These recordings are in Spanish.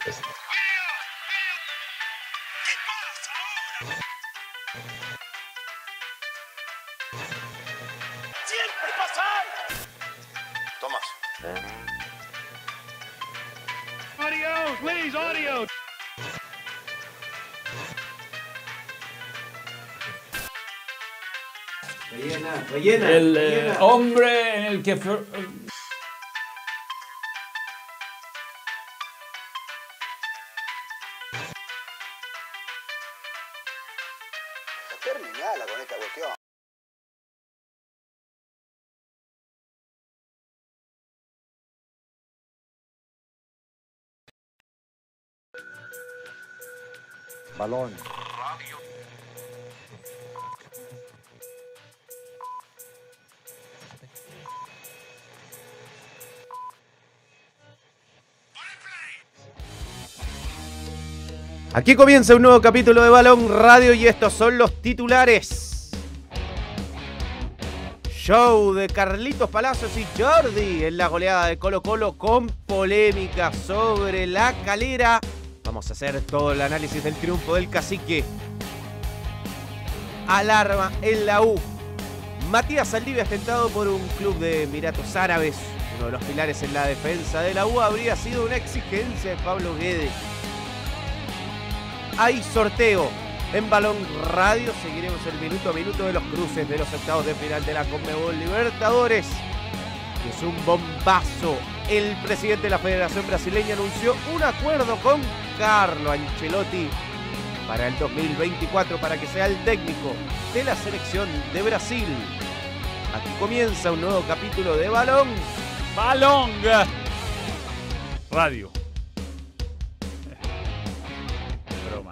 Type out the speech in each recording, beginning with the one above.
¡Siempre pasa algo! Tomás. Audio, please, audio. Rellena, rellena. El eh, rellena. hombre en el que... Balón. Aquí comienza un nuevo capítulo de Balón Radio y estos son los titulares. Show de Carlitos Palacios y Jordi en la goleada de Colo Colo con polémica sobre la calera. Vamos a hacer todo el análisis del triunfo del cacique. Alarma en la U. Matías Saldivia tentado por un club de Emiratos Árabes. Uno de los pilares en la defensa de la U habría sido una exigencia de Pablo Guedes hay sorteo en Balón Radio. Seguiremos el minuto a minuto de los cruces de los octavos de final de la Conmebol Libertadores. Es un bombazo. El presidente de la Federación Brasileña anunció un acuerdo con Carlo Ancelotti para el 2024 para que sea el técnico de la selección de Brasil. Aquí comienza un nuevo capítulo de Balón. Balón. Radio. Broma.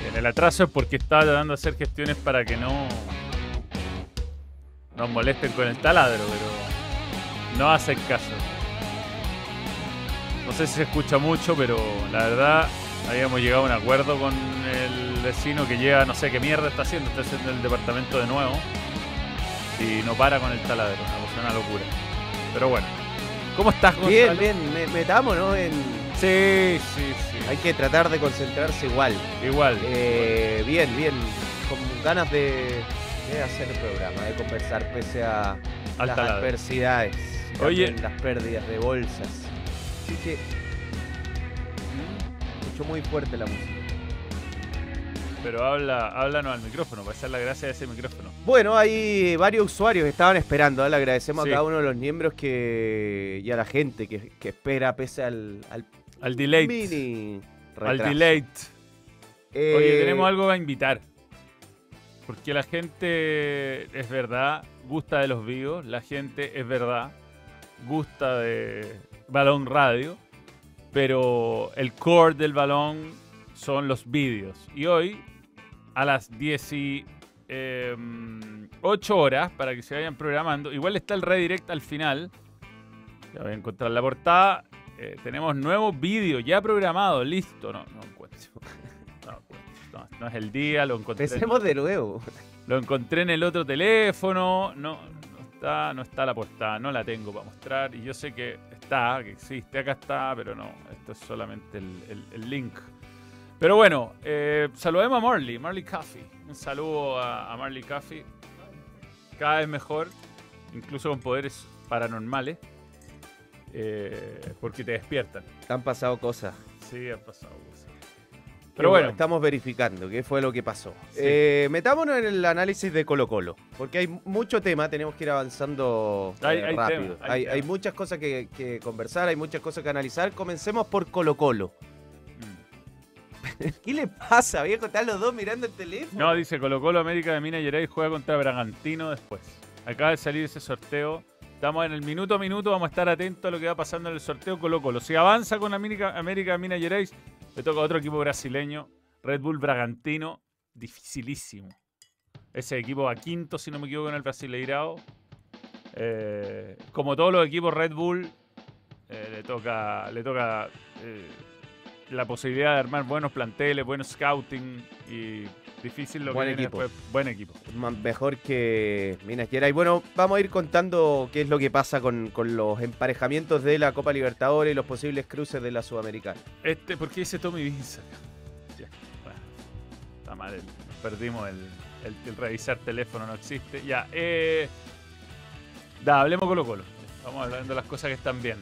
Bien, el atraso es porque estaba tratando de hacer gestiones para que no nos molesten con el taladro, pero no hacen caso. No sé si se escucha mucho, pero la verdad habíamos llegado a un acuerdo con el vecino que llega, no sé qué mierda está haciendo, está haciendo el departamento de nuevo y no para con el taladro, una cosa, una locura. Pero bueno, ¿cómo estás, Gonzalo? Bien, bien, me- metámonos en. Sí, sí, sí. Hay que tratar de concentrarse igual. Igual. Eh, bien, bien. Con ganas de, de hacer el programa, de conversar pese a las adversidades. Oye. las pérdidas de bolsas. Así que. Escucho muy fuerte la música. Pero habla, háblanos al micrófono, para hacer la gracia de ese micrófono. Bueno, hay varios usuarios que estaban esperando. ¿eh? Le agradecemos Sí. a cada uno de los miembros que y a la gente que, que espera pese al, al Al delay. mini Al retraso. delay. Eh, Oye, tenemos algo a invitar. Porque la gente, es verdad, gusta de los vivos. La gente, es verdad, gusta de Balón Radio. Pero el core del balón son los vídeos. Y hoy, a las 18 horas, para que se vayan programando, igual está el redirect al final. Ya voy a encontrar la portada. Eh, tenemos nuevo vídeo ya programado, listo. No. No, encuentro. No, es el día, lo encontré. Empecemos de nuevo. Lo encontré en el otro teléfono. No, no está, no está la portada, no la tengo para mostrar. Y yo sé que está, que existe, acá está, pero no, esto es solamente el, el- el link. Pero bueno, eh, saludemos a Marley, Marley Coffee. Un saludo a, a Marley Coffee. Cada vez mejor, incluso con poderes paranormales. eh, porque te despiertan. Han pasado cosas. Sí, han pasado. Pero bueno, bueno, estamos verificando qué fue lo que pasó. Sí. Eh, metámonos en el análisis de Colo Colo, porque hay mucho tema, tenemos que ir avanzando Hay- eh, hay rápido. tema, hay hay, tema. hay muchas cosas que, que conversar, hay muchas cosas que analizar. Comencemos por Colo Colo. mm. ¿Qué le pasa, viejo? Están los dos mirando el teléfono. No, dice Colo Colo América de Minas Gerais juega contra Bragantino después. Acaba de salir ese sorteo. Estamos en el minuto a minuto, vamos a estar atentos a lo que va pasando en el sorteo Colo Colo. Si avanza con América, América de Minas Gerais, le toca a otro equipo brasileño, Red Bull Bragantino, dificilísimo. Ese equipo va quinto, si no me equivoco, en el Brasileirao. Eh, como todos los equipos Red Bull, eh, le toca, le toca eh, la posibilidad de armar buenos planteles, buenos scouting y difícil lo Buen que viene equipo. después. Buen equipo. Mejor que Minas Gerais. Bueno, vamos a ir contando qué es lo que pasa con, con los emparejamientos de la Copa Libertadores y los posibles cruces de la Sudamericana. Este, ¿por qué dice Tommy Vince? Ya, bueno, está mal, el- perdimos el, el, el revisar teléfono, no existe. Ya, eh. Da, hablemos Colo Colo. Vamos hablando de las cosas que están bien.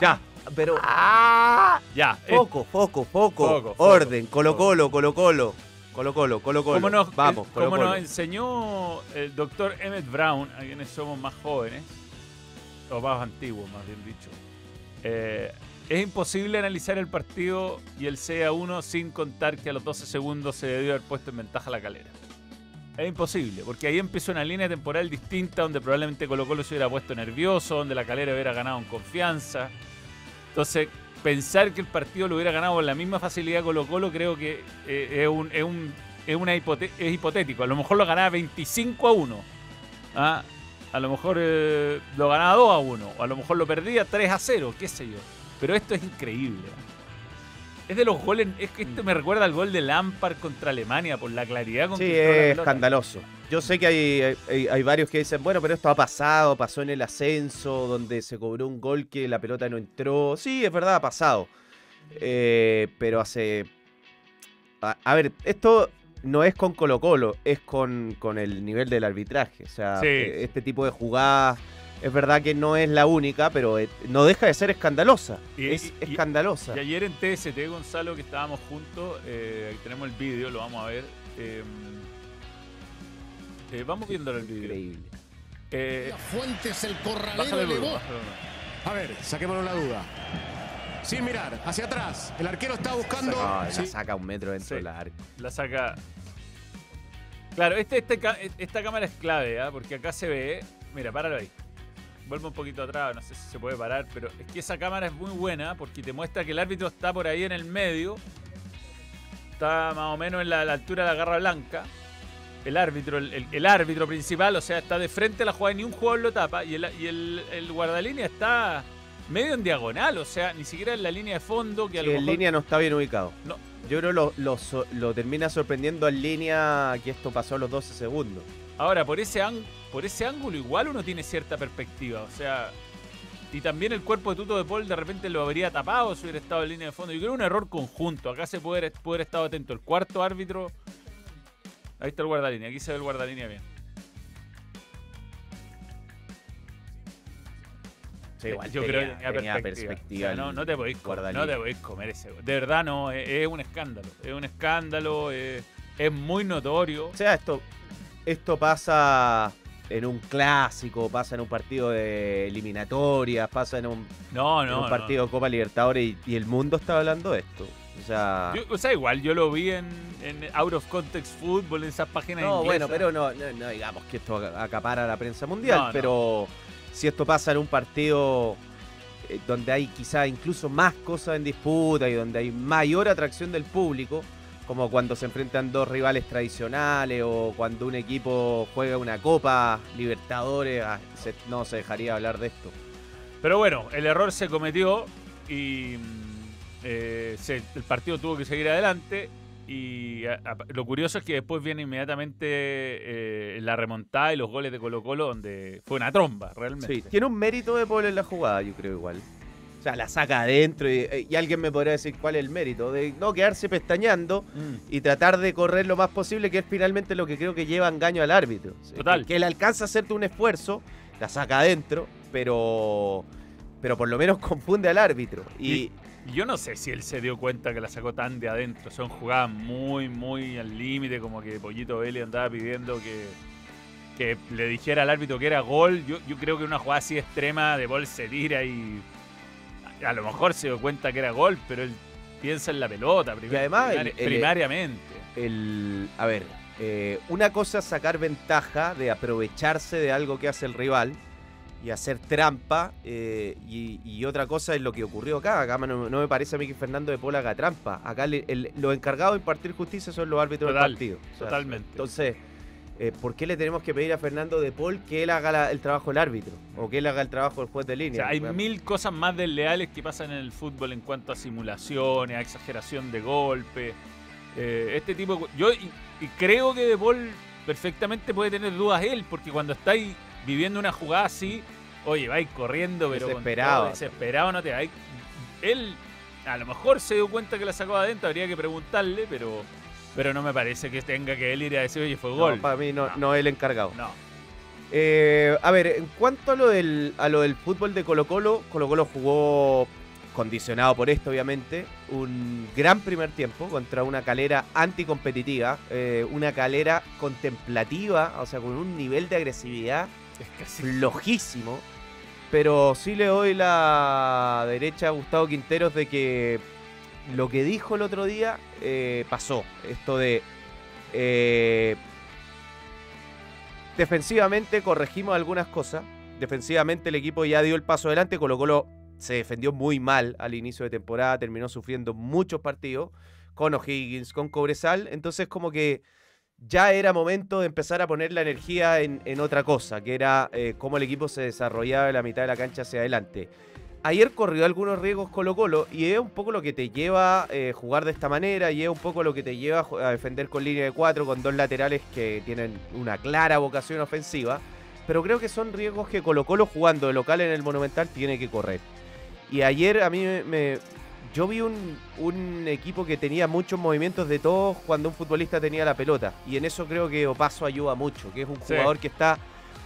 Ya, pero ya, eh, foco, foco, foco, Foco, orden, Colo foco. Colo, Colo Colo, Colo Colo, Colo Colo. como nos, Vamos, eh, Colo como Colo. nos enseñó el doctor Emmett Brown, a quienes somos más jóvenes, o más antiguos, más bien dicho, eh, es imposible analizar el partido y el C a 1 sin contar que a los 12 segundos se debió haber puesto en ventaja la calera. Es imposible, porque ahí empezó una línea temporal distinta donde probablemente Colo Colo se hubiera puesto nervioso, donde la calera hubiera ganado en confianza. Entonces, pensar que el partido lo hubiera ganado con la misma facilidad Colo Colo creo que eh, es, un, es, un- es una hipote- hipotético. A lo mejor lo ganaba 25 a 1. ¿ah? A lo mejor eh, lo ganaba 2 a 1. O a lo mejor lo perdía 3 a 0, qué sé yo. Pero esto es increíble. Es de los goles, es que esto me recuerda al gol de Lampard contra Alemania por la claridad con Sí, que es escandaloso. Yo sé que hay, hay, hay varios que dicen, bueno, pero esto ha pasado, pasó en el ascenso, donde se cobró un gol que la pelota no entró. Sí, es verdad, ha pasado. Eh, pero hace... A, a ver, esto no es con Colo Colo, es con, con el nivel del arbitraje. O sea, Sí. eh, este tipo de jugadas, es verdad que no es la única, pero eh, no deja de ser escandalosa. Y- es y- escandalosa. Y ayer en TST, Gonzalo, que estábamos juntos, eh, ahí tenemos el vídeo, lo vamos a ver. eh, eh, vamos viendo el vídeo. Increíble. Eh, Fuentes el corralero elevó. A ver, saquémonos la duda. Sin mirar, hacia atrás. El arquero está buscando. No, Sí. la saca un metro dentro Sí. del arco. La saca. Claro, este, este esta cámara es clave, ¿ah? porque acá se ve. Mira, páralo ahí. Vuelve un poquito atrás, no sé si se puede parar, pero es que esa cámara es muy buena porque te muestra que el árbitro está por ahí en el medio. Está más o menos en la, la altura de la garra blanca. El árbitro, el, el- el árbitro principal, o sea, está de frente a la jugada y ni un jugador lo tapa. Y el, y el, el guardalínea está medio en diagonal, o sea, ni siquiera en la línea de fondo. Que a Sí, lo en línea no está bien ubicado. No. Yo creo lo, lo, lo termina sorprendiendo en línea que esto pasó a los 12 segundos. Ahora, por ese, por ese ángulo igual uno tiene cierta perspectiva. O sea, y también el cuerpo de Tuto de Paul de repente lo habría tapado si hubiera estado en línea de fondo. Yo creo un error conjunto. Acá se puede, puede haber estado atento. El cuarto árbitro. Ahí está el guardalínea. Aquí se ve el guardalínea bien. Sí, igual Yo tenía, creo que tenía, tenía perspectiva. perspectiva O sea, no, te podéis comer, guardalínea. no te podéis comer ese. De verdad, no. Es, es un escándalo. Es un escándalo. Es, es muy notorio. O sea, esto, esto pasa en un clásico, pasa en un partido de eliminatorias, pasa en un, No, en no. un no. partido de Copa Libertadores y, y el mundo está hablando de esto. O sea, Yo- o sea, igual yo lo vi en, en Out of Context Football, en esas páginas no, bueno, pero no, no, no digamos que esto acapara a la prensa mundial, pero si esto pasa en un partido eh, donde hay quizá incluso más cosas en disputa y donde hay mayor atracción del público, como cuando se enfrentan dos rivales tradicionales o cuando un equipo juega una Copa Libertadores, ah, se- no se dejaría hablar de esto. Pero bueno, el error se cometió y mm, eh, se- el partido tuvo que seguir adelante. Y a- a- lo curioso es que después viene inmediatamente eh, la remontada y los goles de Colo Colo, donde fue una tromba, realmente. Sí, tiene un mérito de Paul en la jugada, yo creo igual. O sea, la saca adentro y, y alguien me podría decir cuál es el mérito, de no quedarse pestañeando Mm. y tratar de correr lo más posible, que es finalmente lo que creo que lleva engaño al árbitro. Total. Que, que él alcanza a hacerte un esfuerzo, la saca adentro, pero, pero por lo menos confunde al árbitro. Y, Y yo no sé si él se dio cuenta que la sacó tan de adentro. Son jugadas muy, muy al límite, como que Pollito Vélez andaba pidiendo que, que le dijera al árbitro que era gol. Yo, yo creo que una jugada así extrema de Ball se tira y a, lo mejor se dio cuenta que era gol, pero él piensa en la pelota Y además el- primari- el- primariamente. el, a ver, eh, una cosa es sacar ventaja de aprovecharse de algo que hace el rival y hacer trampa, eh, y, y otra cosa es lo que ocurrió acá. Acá no, no me parece a mí que Fernando de Pola haga trampa. Acá le- el- los encargados de impartir justicia son los árbitros Total, del partido. O sea, totalmente. Entonces, eh, ¿por qué le tenemos que pedir a Fernando de Paul que él haga la- el trabajo del árbitro? O que él haga el trabajo del juez de O línea. sea, hay mil cosas más desleales que pasan en el fútbol en cuanto a simulaciones, a exageración de golpe. Eh, este tipo de Yo y, y creo que De Paul perfectamente puede tener dudas él, porque cuando estáis viviendo una jugada así, oye, vais corriendo, pero Desesperado. todo, desesperado no te vais. Él a lo mejor se dio cuenta que la sacó adentro, habría que preguntarle, pero, pero no me parece que tenga que él ir a decir, oye, fue no, gol. para mí no, No. no es el encargado. No. Eh, a ver, en cuanto a lo del, a lo del fútbol de Colo Colo, Colo Colo jugó condicionado por esto, obviamente, un gran primer tiempo contra una calera anticompetitiva, eh, una calera contemplativa, o sea, con un nivel de agresividad Es casi flojísimo. Pero sí le doy la derecha a Gustavo Quinteros de que lo que dijo el otro día eh, pasó. Esto de eh, defensivamente corregimos algunas cosas. Defensivamente el equipo ya dio el paso adelante. Colo Colo se defendió muy mal al inicio de temporada. Terminó sufriendo muchos partidos con O'Higgins, con Cobresal. Entonces como que ya era momento de empezar a poner la energía en, otra cosa, que era eh, cómo el equipo se desarrollaba de la mitad de la cancha hacia adelante. Ayer corrió algunos riesgos Colo Colo y es un poco lo que te lleva eh, jugar de esta manera y es un poco lo que te lleva a a defender con línea de cuatro, con dos laterales que tienen una clara vocación ofensiva. Pero creo que son riesgos que Colo Colo jugando de local en el Monumental tiene que correr. Y ayer a mí me, me- yo vi un, un equipo que tenía muchos movimientos de todos cuando un futbolista tenía la pelota. Y en eso creo que Opaso ayuda mucho, que es un Sí. jugador que está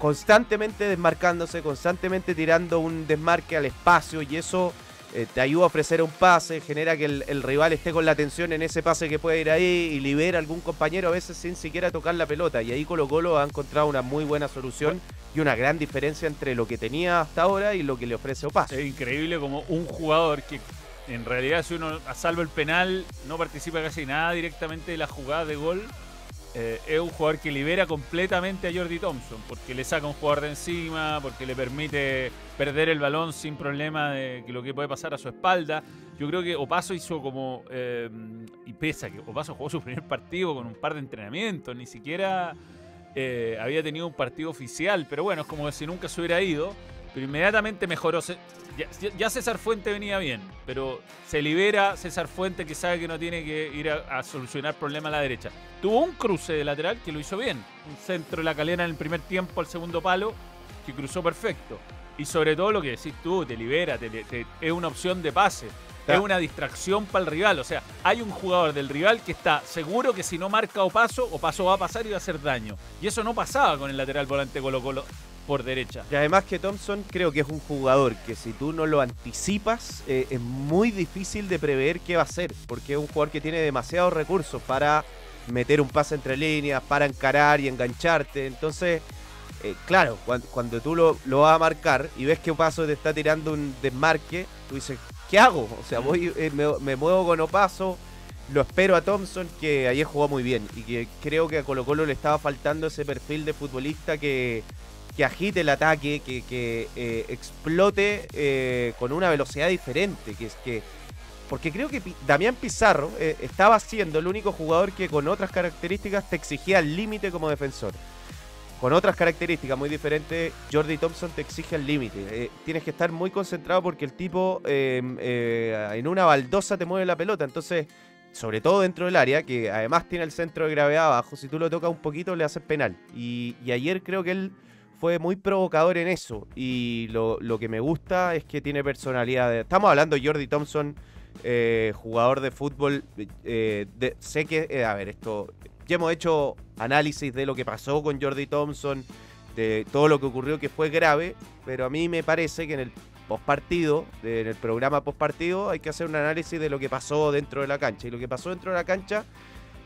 constantemente desmarcándose, constantemente tirando un desmarque al espacio y eso eh, te ayuda a ofrecer un pase, genera que el, rival esté con la atención en ese pase que puede ir ahí y libera a algún compañero a veces sin siquiera tocar la pelota. Y ahí Colo Colo ha encontrado una muy buena solución y una gran diferencia entre lo que tenía hasta ahora y lo que le ofrece Opaso. Es increíble como un jugador que en realidad si uno a salvo el penal no participa casi nada directamente de la jugada de gol, eh, es un jugador que libera completamente a Jordi Thompson, porque le saca un jugador de encima, porque le permite perder el balón sin problema de que lo que puede pasar a su espalda. Yo creo que Opaso hizo como, eh, y pesa que Opaso jugó su primer partido con un par de entrenamientos, ni siquiera eh, había tenido un partido oficial, pero bueno, es como si nunca se hubiera ido, pero inmediatamente mejoró. Ya, ya César Fuente venía bien, pero se libera César Fuente que sabe que no tiene que ir a, a solucionar problemas a la derecha. Tuvo un cruce de lateral que lo hizo bien, un centro de la calera en el primer tiempo al segundo palo que cruzó perfecto. Y sobre todo lo que decís tú, te libera, te- te- es una opción de pase. Es una distracción para el rival. O sea, hay un jugador del rival que está seguro que si no marca o paso, o paso va a pasar y va a hacer daño. Y eso no pasaba con el lateral volante Colo Colo por derecha. Y además que Thompson creo que es un jugador que si tú no lo anticipas eh, es muy difícil de prever qué va a hacer, porque es un jugador que tiene demasiados recursos para meter un pase entre líneas, para encarar y engancharte. Entonces, eh, claro, cuan- cuando, tú lo, lo vas a marcar y ves que Opaso te está tirando un desmarque, tú dices, ¿qué hago? O sea, voy, eh, me, me muevo con Opaso, lo espero a Thompson, que ayer jugó muy bien y que creo que a Colo Colo le estaba faltando ese perfil de futbolista que que agite el ataque, que, que, eh, explote eh, con una velocidad diferente, que es que porque creo que Damián Pizarro eh, estaba siendo el único jugador que con otras características te exigía el límite como defensor. Con otras características muy diferentes, Jordi Thompson te exige el límite. Tienes que estar muy concentrado porque el tipo eh, en una baldosa te mueve la pelota. Entonces, sobre todo dentro del área, que además tiene el centro de gravedad abajo, si tú lo tocas un poquito le haces penal. Y, y ayer creo que él fue muy provocador en eso. Y lo, lo que me gusta es que tiene personalidad. Estamos hablando de Jordi Thompson, eh, jugador de fútbol. eh, de- sé que, eh, a ver, esto. Ya hemos hecho análisis de lo que pasó con Jordi Thompson, de todo lo que ocurrió que fue grave, pero a mí me parece que en el postpartido, en el programa postpartido, hay que hacer un análisis de lo que pasó dentro de la cancha. Y lo que pasó dentro de la cancha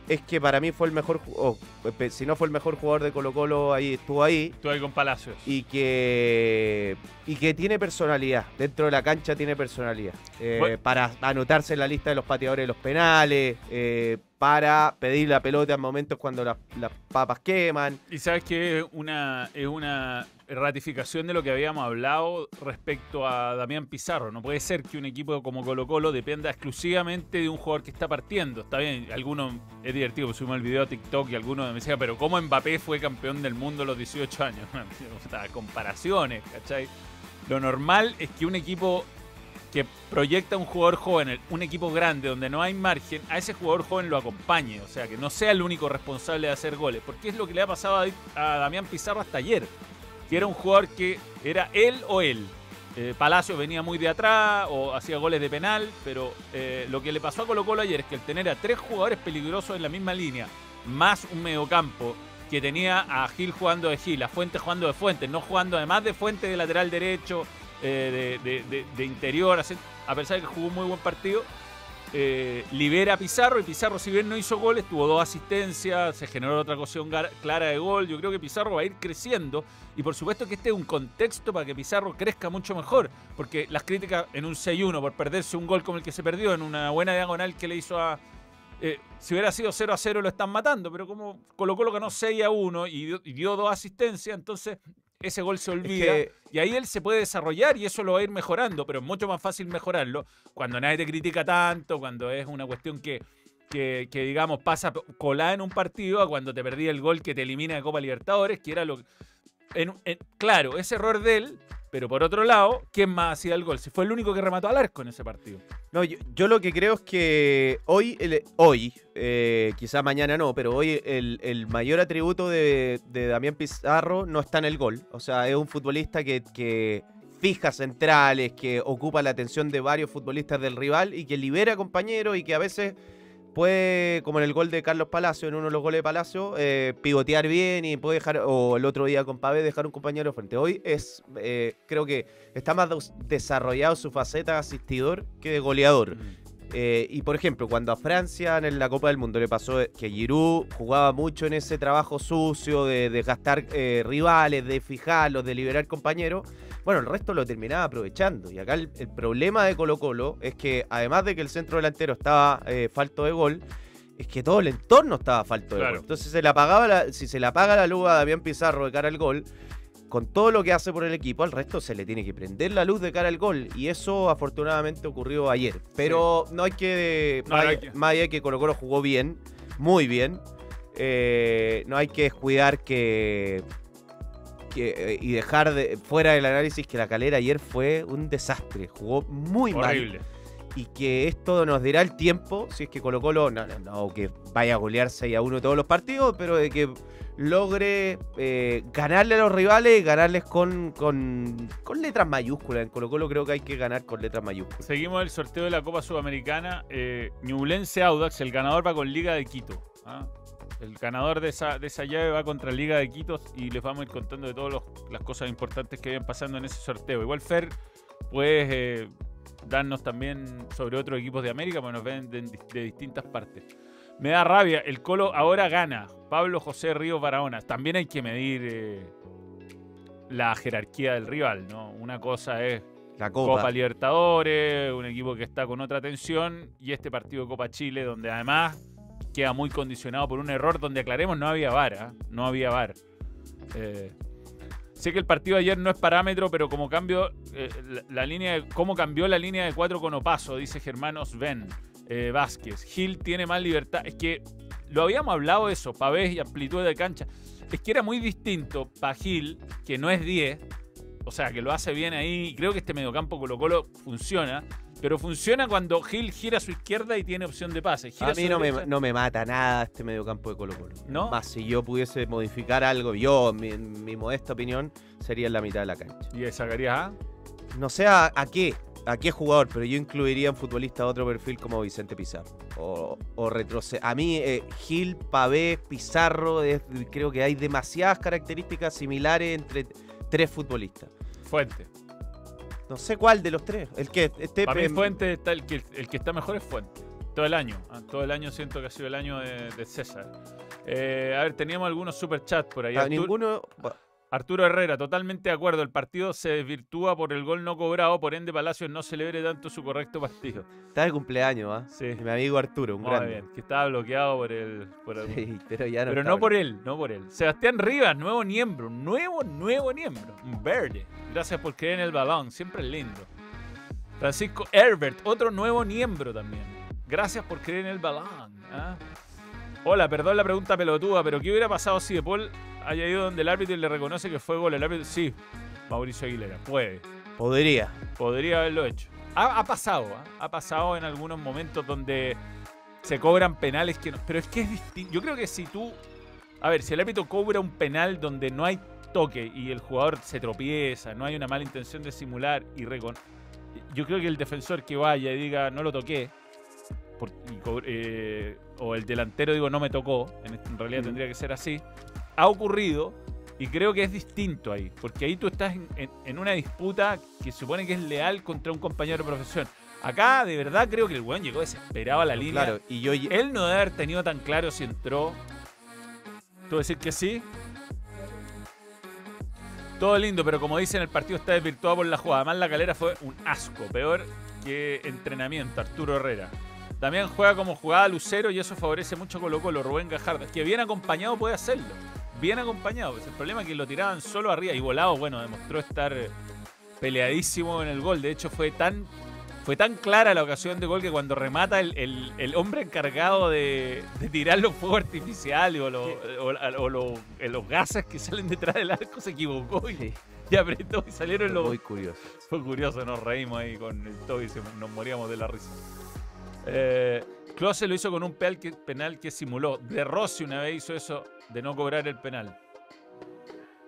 es que para mí fue el mejor, ju- o, pe- si no fue el mejor jugador de Colo Colo, ahí estuvo ahí Tú ahí con Palacios. y que y que tiene personalidad dentro de la cancha tiene personalidad Eh, Bueno. para anotarse en la lista de los pateadores de los penales eh, para pedir la pelota en momentos cuando las, las papas queman. Y sabes que es una, es una ratificación de lo que habíamos hablado respecto a Damián Pizarro. No puede ser que un equipo como Colo Colo dependa exclusivamente de un jugador que está partiendo. Está bien, algunos, es divertido, subimos el video a TikTok y algunos me decían, pero ¿cómo Mbappé fue campeón del mundo a los 18 años? O sea, comparaciones, ¿cachai? Lo normal es que un equipo que proyecta un jugador joven, un equipo grande donde no hay margen, a ese jugador joven lo acompañe, o sea, que no sea el único responsable de hacer goles, porque es lo que le ha pasado a, Damián Pizarro hasta ayer, que era un jugador que era él o él. Eh, Palacio venía muy de atrás o hacía goles de penal, pero eh, lo que le pasó a Colo Colo ayer es que el tener a tres jugadores peligrosos en la misma línea, más un mediocampo que tenía a Gil jugando de Gil, a Fuentes jugando de Fuentes, no jugando además de Fuentes de lateral derecho, eh, de, interior, a pesar de que jugó un muy buen partido, eh, libera a Pizarro y Pizarro si bien no hizo goles, tuvo dos asistencias, se generó otra ocasión clara de gol, yo creo que Pizarro va a ir creciendo y por supuesto que este es un contexto para que Pizarro crezca mucho mejor, porque las críticas en un 6-1 por perderse un gol como el que se perdió en una buena diagonal que le hizo a... eh, si hubiera sido 0 a 0 lo están matando, pero como Colo Colo ganó 6 a 1 y dio, y dio dos asistencias, entonces ese gol se olvida. que- Y ahí él se puede desarrollar y eso lo va a ir mejorando, pero es mucho más fácil mejorarlo cuando nadie te critica tanto, cuando es una cuestión que, que, que, digamos, pasa colada en un partido a cuando te perdí el gol que te elimina de Copa Libertadores, que era lo en- claro, ese error de él, pero por otro lado, ¿quién más hacía el gol? Si fue el único que remató al arco en ese partido. No, yo, lo que creo es que hoy, hoy eh, quizá mañana no, pero hoy el, el mayor atributo de, de Damián Pizarro no está en el gol. O sea, es un futbolista que, que fija centrales, que ocupa la atención de varios futbolistas del rival y que libera compañeros y que a veces puede, como en el gol de Carlos Palacio, en uno de los goles de Palacio, eh, pivotear bien y puede dejar, o el otro día con Pavé, dejar un compañero frente. Hoy es, eh, creo que está más des- desarrollado su faceta de asistidor que de goleador. Eh, y por ejemplo, cuando a Francia en la Copa del Mundo le pasó que Giroud jugaba mucho en ese trabajo sucio de, de gastar eh, rivales, de fijarlos, de liberar compañeros, bueno, el resto lo terminaba aprovechando. Y acá el, el problema de Colo Colo es que además de que el centro delantero estaba eh, falto de gol, es que todo el entorno estaba falto de Claro. gol. Entonces se le apagaba la- si se le apaga la luz a Damián Pizarro de cara al gol, con todo lo que hace por el equipo, al resto se le tiene que prender la luz de cara al gol. Y eso afortunadamente ocurrió ayer. Pero no hay que. No, más, no hay allá- que- Colo Colo jugó bien, muy bien. eh, no hay que descuidar que. que, eh, y dejar de, fuera del análisis que la calera ayer fue un desastre. Jugó muy mal y que esto nos dirá el tiempo, si es que Colo Colo, no, no, no que vaya a golear 6 a 1 todos los partidos, pero de que logre eh, ganarle a los rivales y ganarles con, con, con letras mayúsculas. En Colo Colo creo que hay que ganar con letras mayúsculas. Seguimos el sorteo de la Copa Sudamericana. Eh, Ñublense Audax, el ganador va con Liga de Quito. ¿ah? El ganador de esa, de esa llave va contra Liga de Quito y les vamos a ir contando de todas las cosas importantes que vayan pasando en ese sorteo. Igual Fer, puedes eh, darnos también sobre otros equipos de América, porque nos ven de distintas partes. Me da rabia, el Colo ahora gana. Pablo José Ríos Barahona. También hay que medir eh, la jerarquía del rival, ¿no? Una cosa es La Copa. Copa. Libertadores, un equipo que está con otra tensión, y este partido de Copa Chile, donde además queda muy condicionado por un error donde aclaremos no había VAR, ¿ah? no había VAR. Eh, sé que el partido de ayer no es parámetro, pero como cambio eh, la, la línea de, cómo cambió la línea de cuatro con Opaso, dice Germán Osven eh, Vázquez. Gil tiene más libertad. Es que lo habíamos hablado eso, pavés y amplitud de cancha. Es que era muy distinto para Gil, que no es 10, o sea, que lo hace bien ahí. Creo que este mediocampo Colo Colo funciona. Pero funciona cuando Gil gira a su izquierda y tiene opción de pase. Gira A mí no me, no me mata nada este mediocampo de Colo Colo. ¿No? Más si yo pudiese modificar algo, yo, mi, en mi modesta opinión, sería en la mitad de la cancha. Y sacarías a. No sé a, a qué, a qué jugador, pero yo incluiría un futbolista de otro perfil como Vicente Pizarro. O, o retroceder. A mí, eh, Gil, Pavé, Pizarro, es- creo que hay demasiadas características similares entre tres futbolistas. Fuente. No sé cuál de los tres. El que Para mí Fuente está el que, el que está mejor es Fuente. Todo el año. ah, Todo el año siento que ha sido el año de, de César. Eh, a ver, teníamos algunos super chats por ahí. a Artur- ninguno. bueno, Arturo Herrera, totalmente de acuerdo. El partido se desvirtúa por el gol no cobrado, por ende Palacios no celebre tanto su correcto partido. Está de cumpleaños, ¿ah? Sí. Mi amigo Arturo, un Muy grande. bien, que estaba bloqueado por el... por Sí, pero ya no Pero no por él, no por él. Sebastián Rivas, nuevo miembro, nuevo, nuevo miembro. Un verde. Gracias por creer en el balón, siempre es lindo. Francisco Herbert, otro nuevo miembro también. Gracias por creer en el balón. ¿ah? Hola, perdón la pregunta pelotuda, pero ¿qué hubiera pasado si De Paul haya ido donde el árbitro y le reconoce que fue gol? El árbitro, sí, Mauricio Aguilera, puede. Podría. Podría haberlo hecho. Ha, ha pasado, ¿ah? ha pasado en algunos momentos donde se cobran penales que no. Pero es que es distinto. Yo creo que si tú. A ver, si el árbitro cobra un penal donde no hay toque y el jugador se tropieza, no hay una mala intención de simular y recon. Yo creo que el defensor que vaya y diga no lo toqué, por- eh, o el delantero digo no me tocó, en, en realidad tendría que ser así, ha ocurrido y creo que es distinto ahí, porque ahí tú estás en, en- en una disputa que supone que es leal contra un compañero de profesión. Acá de verdad creo que el weón llegó desesperado a la línea. Claro, y yo Él no debe haber tenido tan claro si entró. ¿Tú decir que sí? Todo lindo, pero como dicen, el partido está desvirtuado por la jugada. Además, la calera fue un asco. Peor que entrenamiento, Arturo Herrera. También juega como jugada Lucero y eso favorece mucho a Colo Colo, Rubén Gajardo. Que bien acompañado puede hacerlo. Bien acompañado. Pues el problema es que lo tiraban solo arriba y volado, bueno, demostró estar eh, peleadísimo en el gol. De hecho, fue tan fue tan clara la ocasión de gol que cuando remata el, el- el hombre encargado de, de tirar los fuegos artificiales o, los- o- o los- eh, los gases que salen detrás del arco se equivocó y, Sí, y apretó y salieron los... muy curioso. Fue curioso, nos reímos ahí con el Toby y nos moríamos de la risa. Eh, Klose lo hizo con un penal que, penal que simuló. De Rossi una vez hizo eso de no cobrar el penal.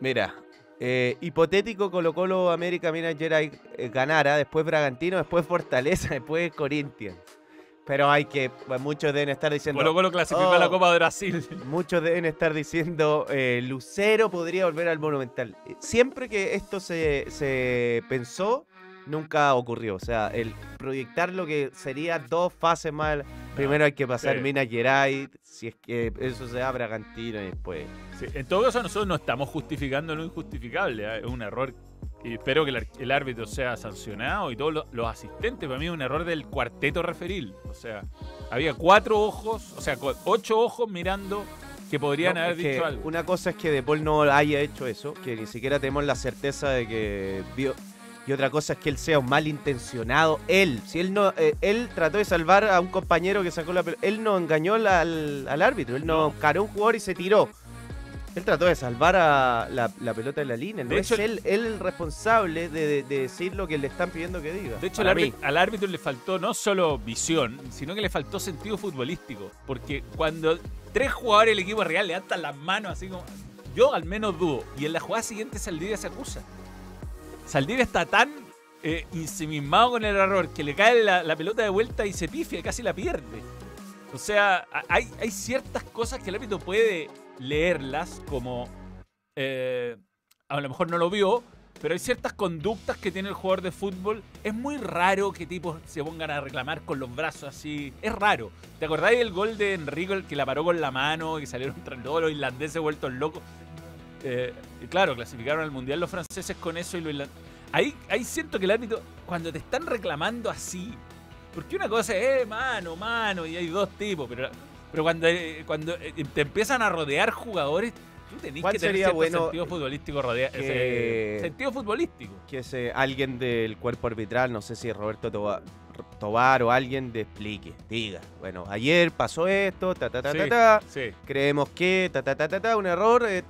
Mira, eh, hipotético Colo Colo América Minas Gerais eh, ganara, después Bragantino, después Fortaleza, después Corinthians. Pero hay que, pues, muchos deben estar diciendo, Colo Colo clasificó Oh. a la Copa de Brasil. muchos deben estar diciendo, eh, Lucero podría volver al Monumental. Eh, Siempre que esto se, se pensó, nunca ocurrió. O sea, el proyectar lo que sería dos fases más. Primero hay que pasar sí. Minas Gerais, si es que eso se da Bragantino y después. Sí, en todo caso, nosotros no estamos justificando lo injustificable. ¿eh? Es un error. Y espero que el, árbitro sea sancionado y todos los, los asistentes. Para mí es un error del cuarteto referil. O sea, había cuatro ojos, o sea, ocho ojos mirando que podrían No, haber dicho algo. Una cosa es que De Paul no haya hecho eso, que ni siquiera tenemos la certeza de que vio. Y otra cosa es que él sea un malintencionado. Él, si él no, eh, él trató de salvar a un compañero que sacó la pelota. Él no engañó al, al- al árbitro, él no, No. caró a un jugador y se tiró. Él trató de salvar a la, la pelota de la línea. No De es hecho, él, él el responsable de, de- de decir lo que le están pidiendo que diga. De hecho, árbitro, al árbitro le faltó no solo visión, sino que le faltó sentido futbolístico. Porque cuando tres jugadores del equipo real le atan las manos así como. Yo al menos dudo. Y en la jugada siguiente Saldivia se acusa. Saldivia está tan eh, ensimismado con el error que le cae la, pelota de vuelta y se pifia, casi la pierde. O sea, hay, ciertas cosas que el árbitro puede leerlas como. eh, a lo mejor no lo vio, pero hay ciertas conductas que tiene el jugador de fútbol. Es muy raro que tipos se pongan a reclamar con los brazos así. Es raro. ¿Te acordáis del gol de Enrico el que la paró con la mano y salieron todos los irlandeses vueltos locos? Eh, claro, clasificaron al mundial los franceses con eso y irlandeses. Ahí, ahí siento que el árbitro, cuando te están reclamando así, porque una cosa es, eh, mano, mano, y hay dos tipos, pero, pero cuando, eh, cuando eh, te empiezan a rodear jugadores, tú tenés ¿Cuál que tener cierto bueno sentido futbolístico rodea- que- ese- sentido futbolístico. que ese, alguien del cuerpo arbitral, no sé si Roberto Toba- Tobar o alguien, te explique, diga, bueno, ayer pasó esto, ta ta ta Sí. ta ta, Sí. creemos que ta ta ta ta ta, un error, eh,